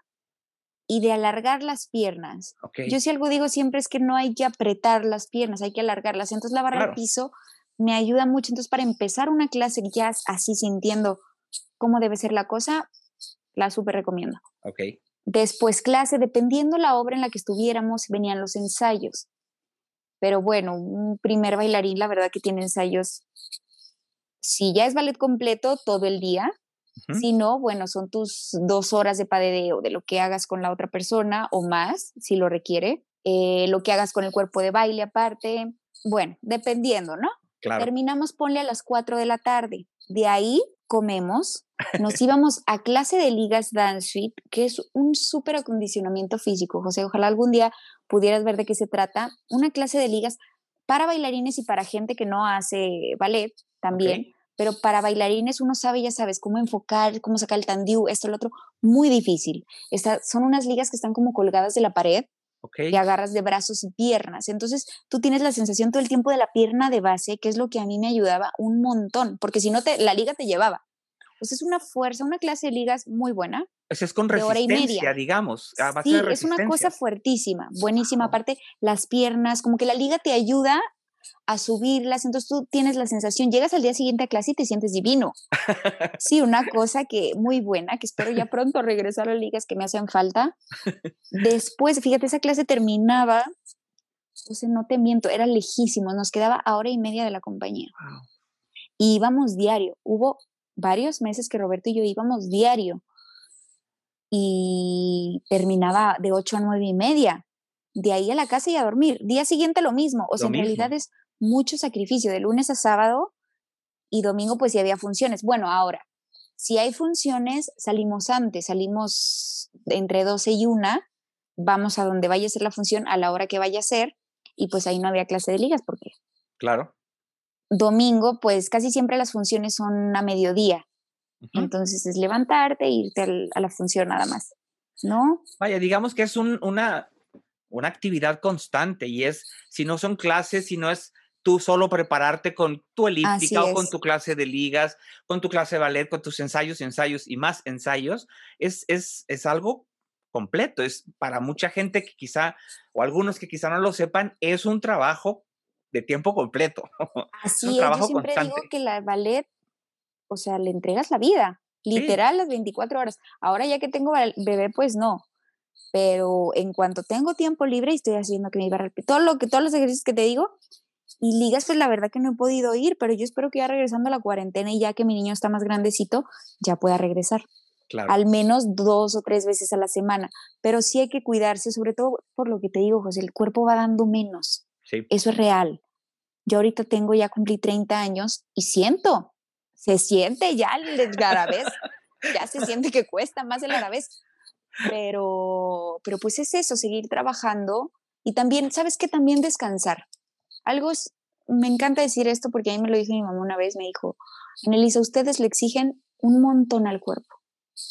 Speaker 2: y de alargar las piernas. Yo si algo digo siempre es que no hay que apretar las piernas, hay que alargarlas. Entonces la barra al piso me ayuda mucho. Entonces para empezar una clase ya así sintiendo cómo debe ser la cosa, la súper recomiendo.
Speaker 1: Ok.
Speaker 2: Después clase, dependiendo la obra en la que estuviéramos, venían los ensayos. Pero bueno, un primer bailarín, la verdad que tiene ensayos, si ya es ballet completo todo el día, si no, bueno, son tus dos horas de padedeo de lo que hagas con la otra persona o más, si lo requiere, eh, lo que hagas con el cuerpo de baile aparte, bueno, dependiendo, ¿no? Terminamos, ponle a las 4 de la tarde. De ahí comemos, nos *laughs* íbamos a clase de ligas Dance Suite, que es un súper acondicionamiento físico. José, ojalá algún día pudieras ver de qué se trata. Una clase de ligas para bailarines y para gente que no hace ballet también. Pero para bailarines uno sabe, ya sabes, cómo enfocar, cómo sacar el tandiu, esto, lo otro, muy difícil. son unas ligas que están como colgadas de la pared y agarras de brazos y piernas. Entonces tú tienes la sensación todo el tiempo de la pierna de base, que es lo que a mí me ayudaba un montón, porque si no, te, la liga te llevaba. Pues es una fuerza, una clase de ligas muy buena.
Speaker 1: Pues es con resistencia, digamos.
Speaker 2: sí, es una cosa fuertísima, buenísima. Aparte, las piernas, como que la liga te ayuda a subirlas, entonces tú tienes la sensación, llegas al día siguiente a clase y te sientes divino. Sí, una cosa que muy buena, que espero ya pronto regresar a ligas que me hacen falta. Después, fíjate, esa clase terminaba, o sea, no te miento, era lejísimo, nos quedaba a hora y media de la compañía. Y íbamos diario, hubo varios meses que Roberto y yo íbamos diario y terminaba de 8 a 9 y media. De ahí a la casa y a dormir. Día siguiente lo mismo. O sea, en realidad es mucho sacrificio de lunes a sábado y domingo pues si había funciones. Bueno, ahora, si hay funciones, salimos antes, salimos entre 12 y 1, vamos a donde vaya a ser la función a la hora que vaya a ser y pues ahí no había clase de ligas porque...
Speaker 1: Claro.
Speaker 2: Domingo, pues casi siempre las funciones son a mediodía. Entonces es levantarte e irte a la función nada más, ¿no?
Speaker 1: Vaya, digamos que es una, una actividad constante y es, si no son clases, si no es tú solo prepararte con tu elíptica o con tu clase de ligas, con tu clase de ballet, con tus ensayos, ensayos y más ensayos, es, es, es algo completo. Es para mucha gente que quizá, o algunos que quizá no lo sepan, es un trabajo de tiempo completo. *laughs*
Speaker 2: Así es, yo siempre digo que la ballet, o sea, le entregas la vida, literal las 24 horas. Ahora ya que tengo bebé, pues no, pero en cuanto tengo tiempo libre y estoy haciendo que me iba a todo lo que todos los ejercicios que te digo y ligas pues la verdad que no he podido ir pero yo espero que ya regresando a la cuarentena y ya que mi niño está más grandecito ya pueda regresar claro. al menos dos o tres veces a la semana pero sí hay que cuidarse sobre todo por lo que te digo José el cuerpo va dando menos sí. eso es real yo ahorita tengo ya cumplí 30 años y siento se siente ya el vez ya se siente que cuesta más el vez pero, pero pues es eso, seguir trabajando y también, ¿sabes qué? También descansar. Algo es, me encanta decir esto porque a mí me lo dijo mi mamá una vez, me dijo, Anelisa, ustedes le exigen un montón al cuerpo.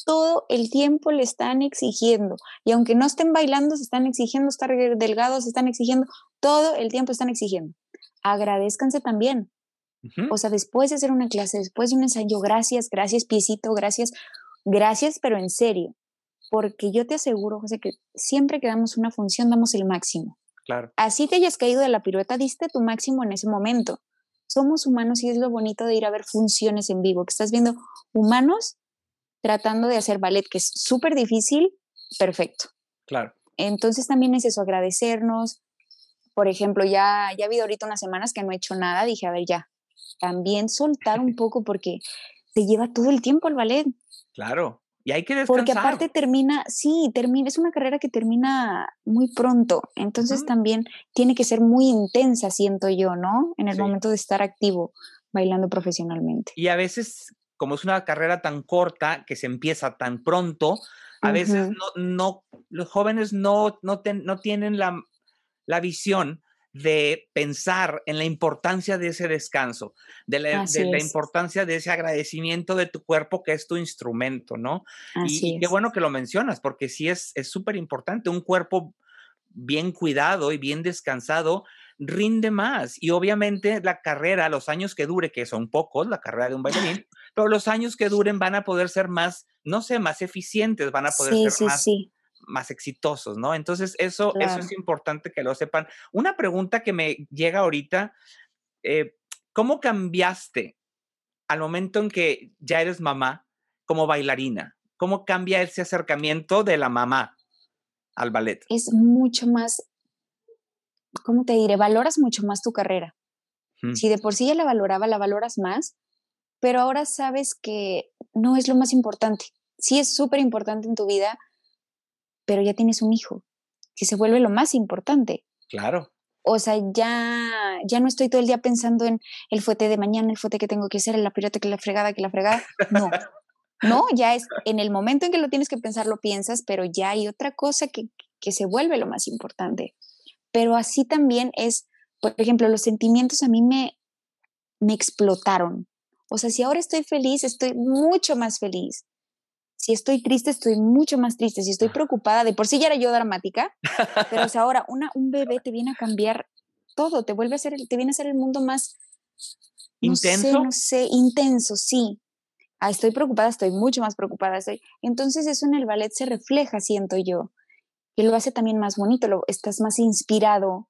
Speaker 2: Todo el tiempo le están exigiendo. Y aunque no estén bailando, se están exigiendo estar delgados, se están exigiendo, todo el tiempo están exigiendo. Agradezcanse también. O sea, después de hacer una clase, después de un ensayo, gracias, gracias, piecito, gracias, gracias, pero en serio porque yo te aseguro, José, que siempre que damos una función damos el máximo.
Speaker 1: Claro.
Speaker 2: Así te hayas caído de la pirueta, diste tu máximo en ese momento. Somos humanos y es lo bonito de ir a ver funciones en vivo, que estás viendo humanos tratando de hacer ballet, que es súper difícil, perfecto.
Speaker 1: Claro.
Speaker 2: Entonces también es eso, agradecernos. Por ejemplo, ya, ya ha habido ahorita unas semanas que no he hecho nada, dije, a ver, ya, también soltar un poco porque te lleva todo el tiempo al ballet.
Speaker 1: Claro. Y hay que descansar.
Speaker 2: Porque aparte termina, sí, termina, es una carrera que termina muy pronto, entonces también tiene que ser muy intensa, siento yo, ¿no? En el momento de estar activo bailando profesionalmente.
Speaker 1: Y a veces, como es una carrera tan corta, que se empieza tan pronto, a veces no, no, los jóvenes no, no, no tienen la, la visión de pensar en la importancia de ese descanso, de la, importancia de ese agradecimiento de tu cuerpo que es tu instrumento, ¿no? y, qué bueno que lo mencionas, porque sí es súper importante, un cuerpo bien cuidado y bien descansado rinde más. Y obviamente la carrera, los años que dure, que son pocos, la carrera de un bailarín, *laughs* pero los años que duren van a poder ser más, no sé, más eficientes, van a poder ser más, más exitosos, ¿no? Entonces, eso, eso es importante que lo sepan. Una pregunta que me llega ahorita, eh, ¿cómo cambiaste al momento en que ya eres mamá como bailarina? ¿Cómo cambia ese acercamiento de la mamá al ballet?
Speaker 2: Es mucho más, ¿cómo te diré? Valoras mucho más tu carrera. Si de por sí ya la valoraba, la valoras más, pero ahora sabes que no es lo más importante. Sí es súper importante en tu vida, pero ya tienes un hijo, que se vuelve lo más importante.
Speaker 1: Claro.
Speaker 2: O sea, ya, ya no estoy todo el día pensando en el fuete de mañana, el fuete que tengo que hacer, en la pirata que la fregada, que la fregada. No. no, ya es en el momento en que lo tienes que pensar, lo piensas, pero ya hay otra cosa que, que se vuelve lo más importante. Pero así también es, por ejemplo, los sentimientos a mí me, me explotaron. O sea, si ahora estoy feliz, estoy mucho más feliz. Si estoy triste, estoy mucho más triste. Si estoy preocupada, de por sí ya era yo dramática, pero si *laughs* ahora una, un bebé te viene a cambiar todo, te vuelve a ser, te viene a ser el mundo más
Speaker 1: intenso.
Speaker 2: no sé, intenso, sí. Ah, estoy preocupada, estoy mucho más preocupada. Estoy... Entonces eso en el ballet se refleja, siento yo, que lo hace también más bonito, lo, estás más inspirado,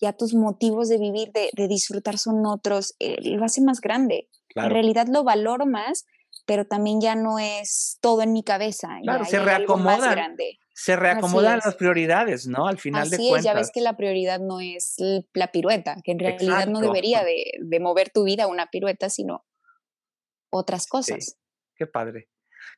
Speaker 2: ya tus motivos de vivir, de, de disfrutar son otros, eh, lo hace más grande. En realidad lo valoro más pero también ya no es todo en mi cabeza.
Speaker 1: Claro, se reacomodan. Se reacomodan las prioridades, ¿no? Al final de cuentas. Es,
Speaker 2: ya ves que la prioridad no es la pirueta, que en realidad no debería de, de, mover tu vida una pirueta, sino otras cosas.
Speaker 1: Qué padre.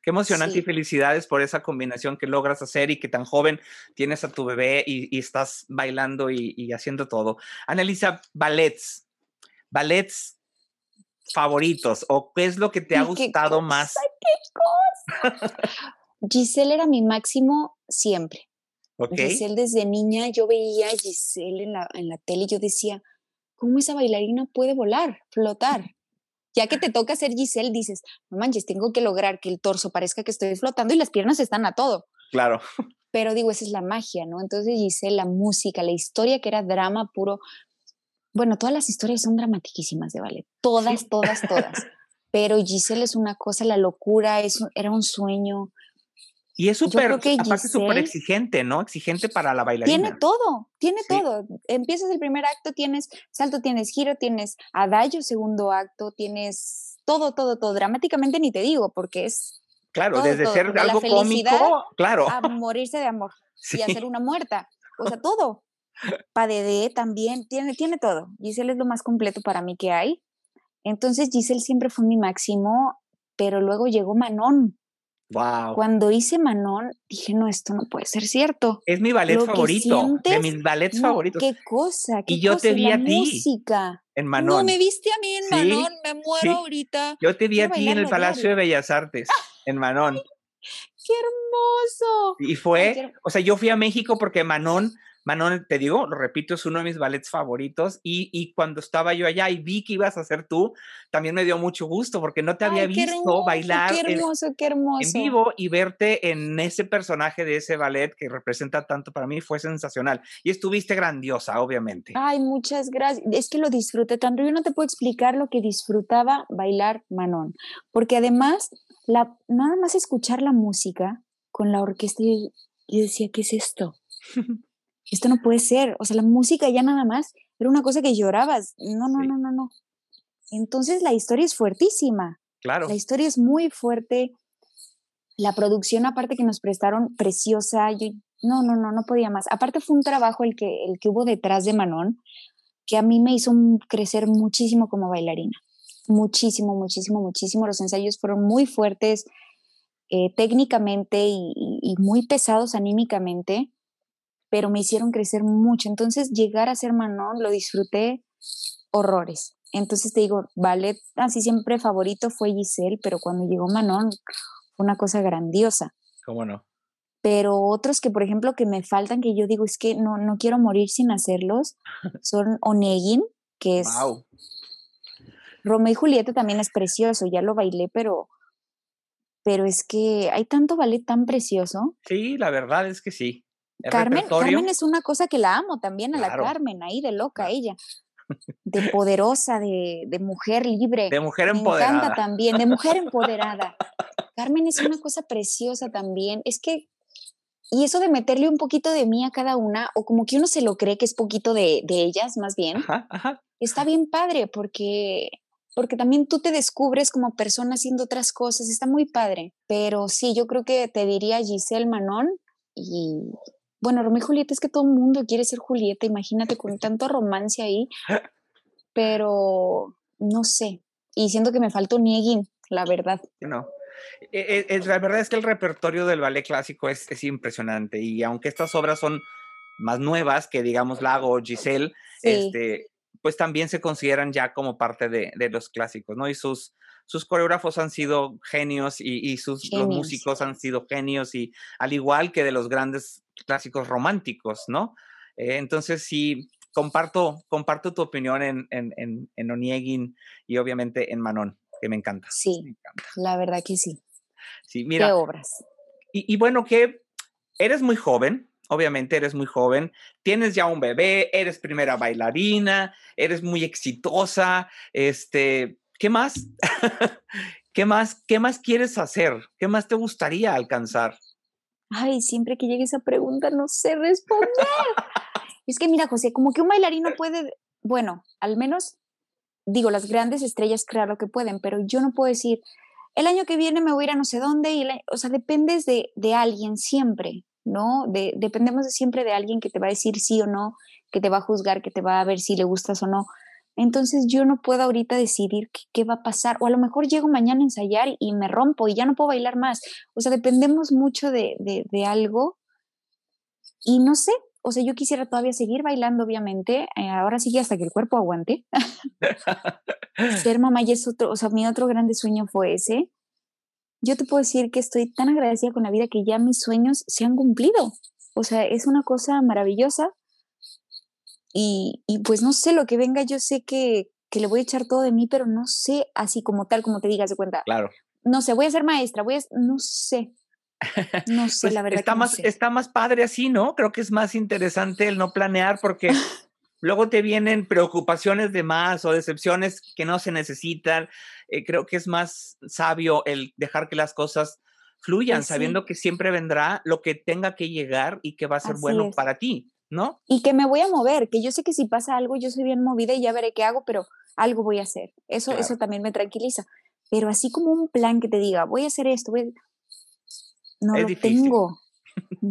Speaker 1: Qué emocionante y felicidades por esa combinación que logras hacer y que tan joven tienes a tu bebé y, estás bailando y, y, haciendo todo. Analiza, ballets. Ballets favoritos o qué es lo que te ha gustado más?
Speaker 2: ¡Qué cosa! Giselle era mi máximo siempre. Giselle desde niña, yo veía a Giselle en la, en la tele y yo decía, ¿cómo esa bailarina puede volar, flotar? Ya que te toca ser Giselle, dices, no manches, tengo que lograr que el torso parezca que estoy flotando y las piernas están a todo.
Speaker 1: Claro.
Speaker 2: Pero digo, esa es la magia, ¿no? Entonces Giselle, la música, la historia que era drama puro, bueno, todas las historias son dramatiquísimas de ballet, todas, todas, todas. *laughs* Pero Giselle es una cosa, la locura, es, era un sueño.
Speaker 1: Y es súper, aparte súper exigente, ¿no? Exigente para la bailarina.
Speaker 2: Tiene todo, tiene todo. Empiezas el primer acto, tienes salto, tienes giro, tienes adagio, segundo acto, tienes todo, todo, todo. Dramáticamente ni te digo, porque es
Speaker 1: Claro, desde ser algo cómico, claro.
Speaker 2: A morirse de amor *laughs* y hacer una muerta. O sea, todo. Padede también, tiene, tiene todo. Giselle es lo más completo para mí que hay. Entonces Giselle siempre fue mi máximo, pero luego llegó Manon.
Speaker 1: Wow.
Speaker 2: Cuando hice Manon, dije, no, esto no puede ser cierto.
Speaker 1: Es mi ballet favorito, de mis ballets favoritos.
Speaker 2: Qué cosa, qué
Speaker 1: Y yo te vi a ti.
Speaker 2: Música.
Speaker 1: En Manon.
Speaker 2: No, me viste a mí en Manon, me muero ahorita.
Speaker 1: Yo te vi a ti en el Palacio de Bellas Artes, en Manon. *laughs*
Speaker 2: ¡Qué hermoso!
Speaker 1: Y fue, o sea, yo fui a México porque Manon Manon, te digo, lo repito, es uno de mis ballets favoritos y, cuando estaba yo allá y vi que ibas a ser tú, también me dio mucho gusto porque no te había visto bailar
Speaker 2: qué hermoso, qué hermoso.
Speaker 1: en vivo y verte en ese personaje de ese ballet que representa tanto para mí fue sensacional y estuviste grandiosa, obviamente.
Speaker 2: Ay, muchas gracias. Es que lo disfruté tanto. Yo no te puedo explicar lo que disfrutaba bailar Manon, porque además, la, nada más escuchar la música con la orquesta, yo decía, ¿qué es esto? *laughs* esto no puede ser, o sea, la música ya nada más era una cosa que llorabas, no, no, no, no, no. Entonces la historia es fuertísima.
Speaker 1: Claro.
Speaker 2: La historia es muy fuerte. La producción aparte que nos prestaron preciosa, yo, no, no, no, no podía más. Aparte fue un trabajo el que, el que hubo detrás de Manon que a mí me hizo crecer muchísimo como bailarina. Muchísimo, muchísimo, muchísimo. Los ensayos fueron muy fuertes eh, técnicamente y, muy pesados anímicamente, pero me hicieron crecer mucho. Entonces, llegar a ser Manon lo disfruté horrores. Entonces te digo, ballet así siempre favorito fue Giselle, pero cuando llegó Manon fue una cosa grandiosa.
Speaker 1: ¿Cómo no?
Speaker 2: Pero otros que, por ejemplo, que me faltan, que yo digo, es que no, no quiero morir sin hacerlos, *laughs* son Onegin, que es... Wow. Romeo y Julieta también es precioso, ya lo bailé, pero, pero es que hay tanto ballet tan precioso.
Speaker 1: Sí, la verdad es que sí.
Speaker 2: Carmen, Carmen es una cosa que la amo también, a la Carmen, ahí de loca ella. *laughs* De poderosa, de, de mujer libre.
Speaker 1: De mujer empoderada.
Speaker 2: Me encanta también, de mujer empoderada. *laughs* Carmen es una cosa preciosa también. Es que, y eso de meterle un poquito de mí a cada una, o como que uno se lo cree que es poquito de, de ellas, más bien, está bien padre porque porque también tú te descubres como persona haciendo otras cosas, está muy padre. Pero sí, yo creo que te diría Giselle Manon y bueno, Romeo y Julieta es que todo el mundo quiere ser Julieta, imagínate con *laughs* tanto romance ahí, pero no sé, y siento que me faltó Niegin, la verdad.
Speaker 1: No. E, e, la verdad es que el repertorio del ballet clásico es, es impresionante y aunque estas obras son más nuevas que digamos Lago o Giselle, este, pues también se consideran ya como parte de, los clásicos, ¿no? Y sus, sus coreógrafos han sido genios y, sus los músicos han sido genios y al igual que de los grandes clásicos románticos, ¿no? Eh, entonces sí, comparto, comparto tu opinión en, en, en, Oniegin y obviamente en Manon, que me encanta.
Speaker 2: Sí, la verdad que sí.
Speaker 1: Sí, mira.
Speaker 2: ¿Qué obras?
Speaker 1: Y, y bueno, que eres muy joven, obviamente eres muy joven, tienes ya un bebé, eres primera bailarina, eres muy exitosa, este, ¿qué más? *laughs* ¿Qué más? ¿Qué más quieres hacer? ¿Qué más te gustaría alcanzar?
Speaker 2: Ay, siempre que llegue esa pregunta no sé responder. es que mira, José, como que un bailarín no puede, bueno, al menos digo, las grandes estrellas claro que pueden, pero yo no puedo decir, el año que viene me voy a ir a no sé dónde, y o sea, dependes de, de alguien siempre. ¿No? De, dependemos siempre de alguien que te va a decir sí o no, que te va a juzgar, que te va a ver si le gustas o no. Entonces yo no puedo ahorita decidir qué, va a pasar. O a lo mejor llego mañana a ensayar y me rompo y ya no puedo bailar más. O sea, dependemos mucho de, de, algo. Y no sé, o sea, yo quisiera todavía seguir bailando, obviamente. Eh, ahora sí, hasta que el cuerpo aguante. *laughs* Ser mamá y es otro, o sea, mi otro grande sueño fue ese yo te puedo decir que estoy tan agradecida con la vida que ya mis sueños se han cumplido. O sea, es una cosa maravillosa. Y, pues no sé, lo que venga, yo sé que, le voy a echar todo de mí, pero no sé así como tal, como te digas de cuenta.
Speaker 1: Claro.
Speaker 2: No sé, voy a ser maestra, voy a, no sé. No *laughs* sé,
Speaker 1: pues
Speaker 2: la verdad.
Speaker 1: Está, más, está más padre así, ¿no? Creo que es más interesante el no planear porque *laughs* luego te vienen preocupaciones de más o decepciones que no se necesitan. Eh, creo que es más sabio el dejar que las cosas fluyan, sabiendo que siempre vendrá lo que tenga que llegar y que va a ser bueno para ti, ¿no?
Speaker 2: Y que me voy a mover, que yo sé que si pasa algo, yo soy bien movida y ya veré qué hago, pero algo voy a hacer. Eso, eso también me tranquiliza. Pero así como un plan que te diga, voy a hacer esto, no lo tengo.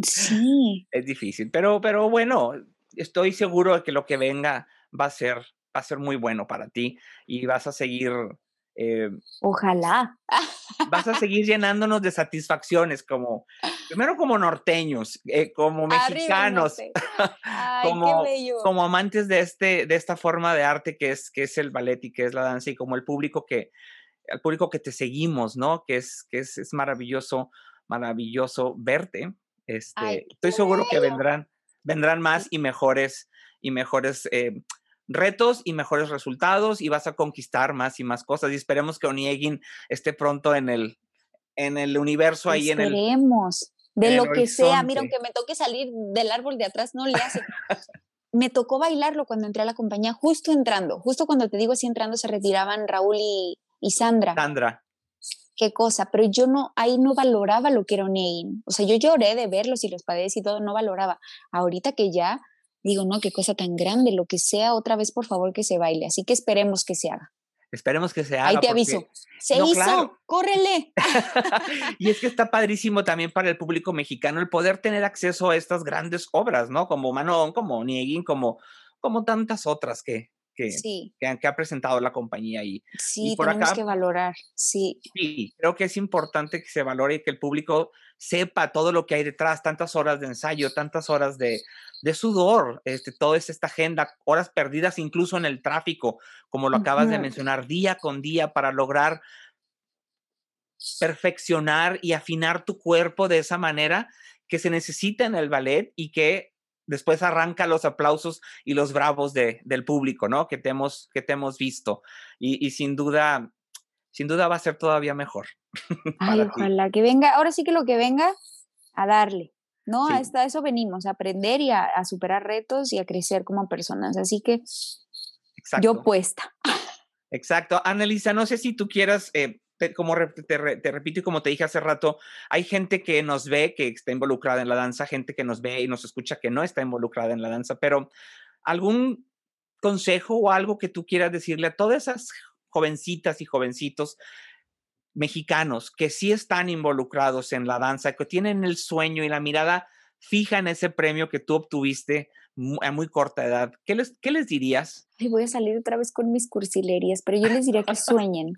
Speaker 2: Sí. *laughs*
Speaker 1: Es difícil, pero, pero bueno, estoy seguro de que lo que venga va a ser, va a ser muy bueno para ti y vas a seguir
Speaker 2: eh, Ojalá.
Speaker 1: Vas a seguir llenándonos de satisfacciones, como, primero como norteños, eh, como mexicanos, *laughs* como, como amantes de, este, de esta forma de arte que es, que es el ballet y que es la danza, y como el público que, el público que te seguimos, ¿no? Que es, que es, es maravilloso, maravilloso verte. Este, estoy seguro que vendrán, vendrán más y mejores, y mejores eh, retos y mejores resultados y vas a conquistar más y más cosas. Y esperemos que Oniegin esté pronto en el, en el universo ahí en el.
Speaker 2: Esperemos. De lo que sea. Mira, aunque me toque salir del árbol de atrás, no le hace. me tocó bailarlo cuando entré a la compañía, justo entrando. Justo cuando te digo así entrando, se retiraban Raúl y, y Sandra.
Speaker 1: Sandra.
Speaker 2: Qué cosa, pero yo no, ahí no valoraba lo que era Oniegin. O sea, yo lloré de verlos y los padres y todo, no valoraba. Ahorita que ya digo, no, qué cosa tan grande, lo que sea, otra vez por favor que se baile. Así que esperemos que se haga.
Speaker 1: Esperemos que se haga.
Speaker 2: Ahí te aviso. Se hizo, córrele. *laughs*
Speaker 1: y es que está padrísimo también para el público mexicano el poder tener acceso a estas grandes obras, ¿no? Como Manon, como Nieguin, como, como tantas otras que, que, que, ha presentado la compañía. Y,
Speaker 2: sí, tenemos que valorar, sí.
Speaker 1: Sí, creo que es importante que se valore y que el público sepa todo lo que hay detrás, tantas horas de ensayo, tantas horas de, de sudor, este, toda esta agenda, horas perdidas incluso en el tráfico, como lo acabas de mencionar, día con día para lograr perfeccionar y afinar tu cuerpo de esa manera que se necesita en el ballet y que después arranca los aplausos y los bravos de, del público, ¿no? Que te hemos, que te hemos visto. Y, sin duda, sin duda va a ser todavía mejor. *laughs*
Speaker 2: Ay, ojalá que venga, ahora sí que lo que venga, a darle, ¿no? A eso venimos, a aprender y a, superar retos y a crecer como personas. Así que yo puesta.
Speaker 1: Exacto. Annalisa, no sé si tú quieras eh, como te, repito y como te dije hace rato, hay gente que nos ve que está involucrada en la danza, gente que nos ve y nos escucha que no está involucrada en la danza, pero algún consejo o algo que tú quieras decirle a todas esas jovencitas y jovencitos mexicanos que sí están involucrados en la danza, que tienen el sueño y la mirada fija en ese premio que tú obtuviste a muy corta edad, ¿qué les, qué les dirías?
Speaker 2: voy a salir otra vez con mis cursilerías, pero yo les diría que *laughs* sueñen,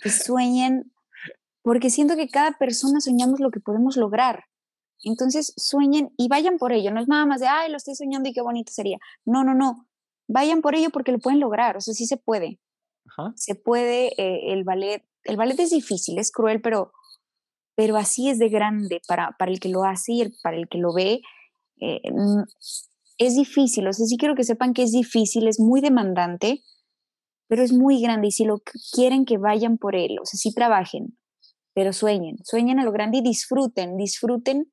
Speaker 2: que sueñen, porque siento que cada persona soñamos lo que podemos lograr. Entonces sueñen y vayan por ello. No es nada más de, ay, lo estoy soñando y qué bonito sería. No, no, no. Vayan por ello porque lo pueden lograr. O sea, sí se puede. Se puede. Eh, el ballet, el ballet es difícil, es cruel, pero, pero así es de grande para, para el que lo hace y para el que lo ve. Eh, es difícil. O sea, sí quiero que sepan que es difícil, es muy demandante pero es muy grande y si lo quieren que vayan por él, o sea, sí trabajen, pero sueñen, sueñen a lo grande y disfruten, disfruten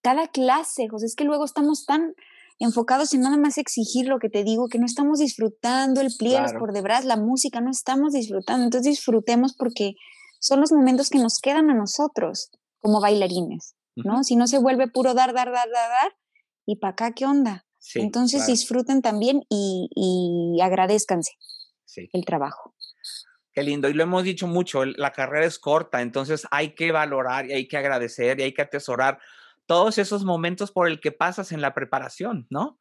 Speaker 2: cada clase, José, es que luego estamos tan enfocados en nada más exigir lo que te digo, que no estamos disfrutando el pliegue por detrás, la música, no estamos disfrutando, entonces disfrutemos porque son los momentos que nos quedan a nosotros como bailarines, ¿no? Si no se vuelve puro dar, dar, dar, dar, dar, y para acá, ¿qué onda? entonces disfruten también y, y agradezcanse el trabajo.
Speaker 1: Qué lindo. Y lo hemos dicho mucho, la carrera es corta, entonces hay que valorar y hay que agradecer y hay que atesorar todos esos momentos por el que pasas en la preparación, ¿no?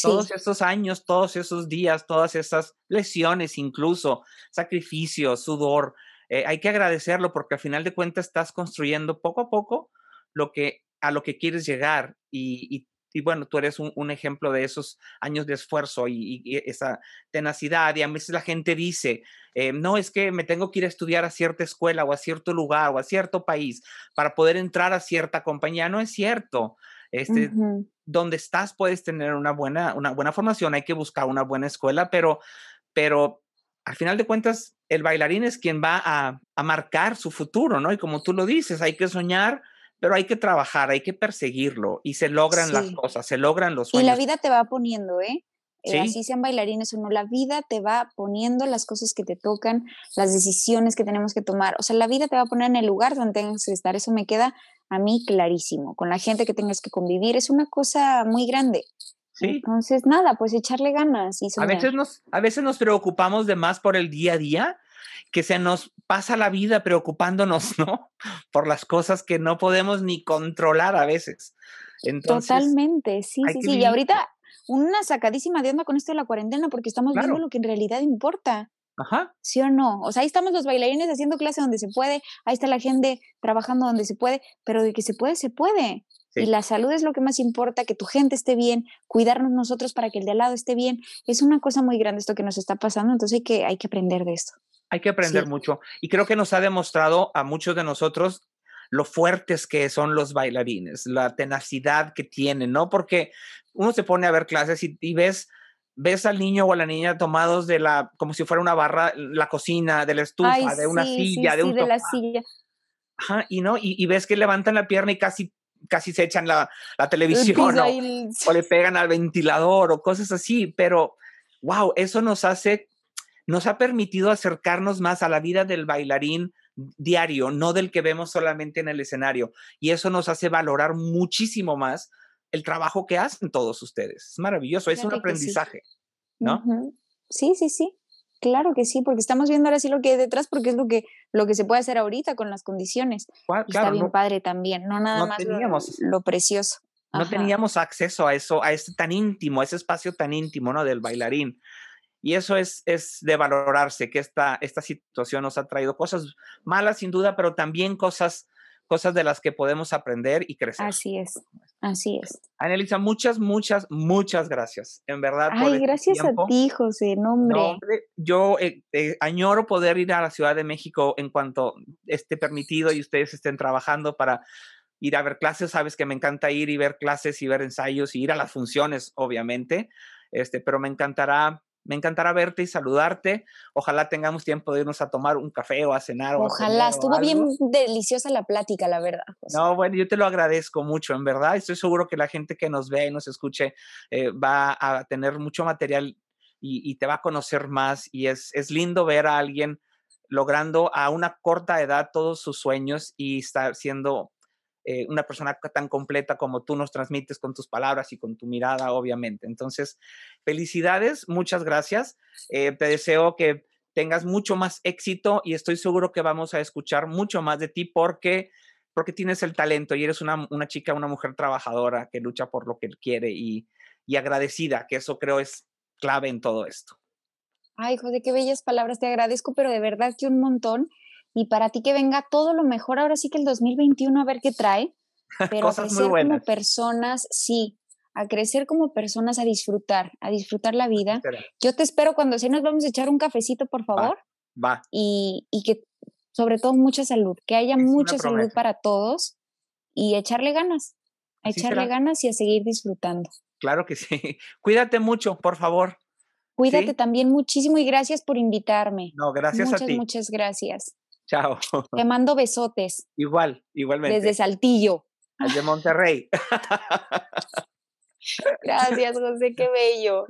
Speaker 1: Todos esos años, todos esos días, todas esas lesiones, incluso sacrificios, sudor, eh, hay que agradecerlo porque al final de cuentas estás construyendo poco a poco lo que a lo que quieres llegar y, y y bueno, tú eres un, ejemplo de esos años de esfuerzo y, esa tenacidad. Y a veces la gente dice, eh, no, es que me tengo que ir a estudiar a cierta escuela o a cierto lugar o a cierto país para poder entrar a cierta compañía. No es cierto. Este, Donde estás puedes tener una buena, una buena formación, hay que buscar una buena escuela, pero, pero al final de cuentas, el bailarín es quien va a, a marcar su futuro, ¿no? Y como tú lo dices, hay que soñar pero hay que trabajar, hay que perseguirlo y se logran las cosas, se logran los sueños.
Speaker 2: Y la vida te va poniendo, ¿eh? ¿Sí? Así sean bailarines o no, la vida te va poniendo las cosas que te tocan, las decisiones que tenemos que tomar. O sea, la vida te va a poner en el lugar donde tengas que estar. Eso me queda a mí clarísimo. Con la gente que tengas que convivir es una cosa muy grande. ¿Sí? Entonces, nada, pues echarle ganas. Y
Speaker 1: a, veces nos, a veces nos preocupamos de más por el día a día que se nos pasa la vida preocupándonos, *laughs* ¿no? Por las cosas que no podemos ni controlar a veces.
Speaker 2: Totalmente, sí, sí, sí. Y ahorita una sacadísima de onda con esto de la cuarentena porque estamos viendo lo que en realidad importa. Ajá. ¿Sí o no? O sea, ahí estamos los bailarines haciendo clase donde se puede, ahí está la gente trabajando donde se puede, pero de que se puede, se puede. Y la salud es lo que más importa, que tu gente esté bien, cuidarnos nosotros para que el de al lado esté bien. Es una cosa muy grande esto que nos está pasando, entonces hay que, hay que aprender de esto.
Speaker 1: Hay que aprender mucho. Y creo que nos ha demostrado a muchos de nosotros lo fuertes que son los bailarines, la tenacidad que tienen, ¿no? Porque uno se pone a ver clases y, ves, ves al niño o a la niña tomados de la, como si fuera una barra, la cocina, de la estufa, de una silla, de un
Speaker 2: de la silla.
Speaker 1: Ajá, y no, y, ves que levantan la pierna y casi casi se echan la, la *laughs* televisión o, o, le pegan al ventilador o cosas así, pero wow, eso nos hace nos ha permitido acercarnos más a la vida del bailarín diario, no del que vemos solamente en el escenario. Y eso nos hace valorar muchísimo más el trabajo que hacen todos ustedes. Es maravilloso, es un aprendizaje, ¿no?
Speaker 2: Sí, sí, sí. Claro que sí, porque estamos viendo ahora sí lo que hay detrás, porque es lo que, lo que se puede hacer ahorita con las condiciones. está bien padre también, no nada más lo, precioso.
Speaker 1: No teníamos acceso a eso, a este tan íntimo, a ese espacio tan íntimo, ¿no? Del bailarín. Y eso es, es de valorarse, que esta, esta situación nos ha traído cosas malas sin duda, pero también cosas cosas de las que podemos aprender y crecer.
Speaker 2: Así es, así es.
Speaker 1: Anelisa, muchas, muchas, muchas gracias. En verdad.
Speaker 2: Ay, este gracias a ti, José, nombre. No,
Speaker 1: yo eh, eh, añoro poder ir a la Ciudad de México en cuanto esté permitido y ustedes estén trabajando para ir a ver clases. Sabes que me encanta ir y ver clases y ver ensayos y ir a las funciones, obviamente. Este, pero me encantará me encantará verte y saludarte. Ojalá tengamos tiempo de irnos a tomar un café o a cenar.
Speaker 2: Ojalá, estuvo bien deliciosa la plática, la verdad.
Speaker 1: No, bueno, yo te lo agradezco mucho, en verdad. Estoy seguro que la gente que nos ve y nos escuche eh, va a tener mucho material y, te va a conocer más. Y es, es lindo ver a alguien logrando a una corta edad todos sus sueños y estar siendo eh, una persona tan completa como tú nos transmites con tus palabras y con tu mirada, obviamente. Entonces, felicidades, muchas gracias. Eh, te deseo que tengas mucho más éxito y estoy seguro que vamos a escuchar mucho más de ti porque porque tienes el talento y eres una, una chica, una mujer trabajadora que lucha por lo que quiere y, y agradecida, que eso creo es clave en todo esto.
Speaker 2: Ay, José, qué bellas palabras, te agradezco, pero de verdad que un montón y para ti que venga todo lo mejor ahora sí que el 2021 a ver qué trae, *laughs* pero a crecer como personas, sí, a crecer como personas, a disfrutar, a disfrutar la vida. Yo te espero cuando sí nos vamos a echar un cafecito, por favor.
Speaker 1: Va.
Speaker 2: Y, y, que sobre todo mucha salud, que haya mucha salud para todos y echarle ganas, a echarle ganas y a seguir disfrutando.
Speaker 1: Claro que sí. *laughs* Cuídate mucho, por favor.
Speaker 2: Cuídate también muchísimo y gracias por invitarme.
Speaker 1: No, gracias
Speaker 2: a
Speaker 1: ti.
Speaker 2: Muchas gracias.
Speaker 1: Chao.
Speaker 2: Te mando besotes.
Speaker 1: Igual, igualmente.
Speaker 2: Desde Saltillo.
Speaker 1: Desde Monterrey. *laughs*
Speaker 2: Gracias, José, qué bello.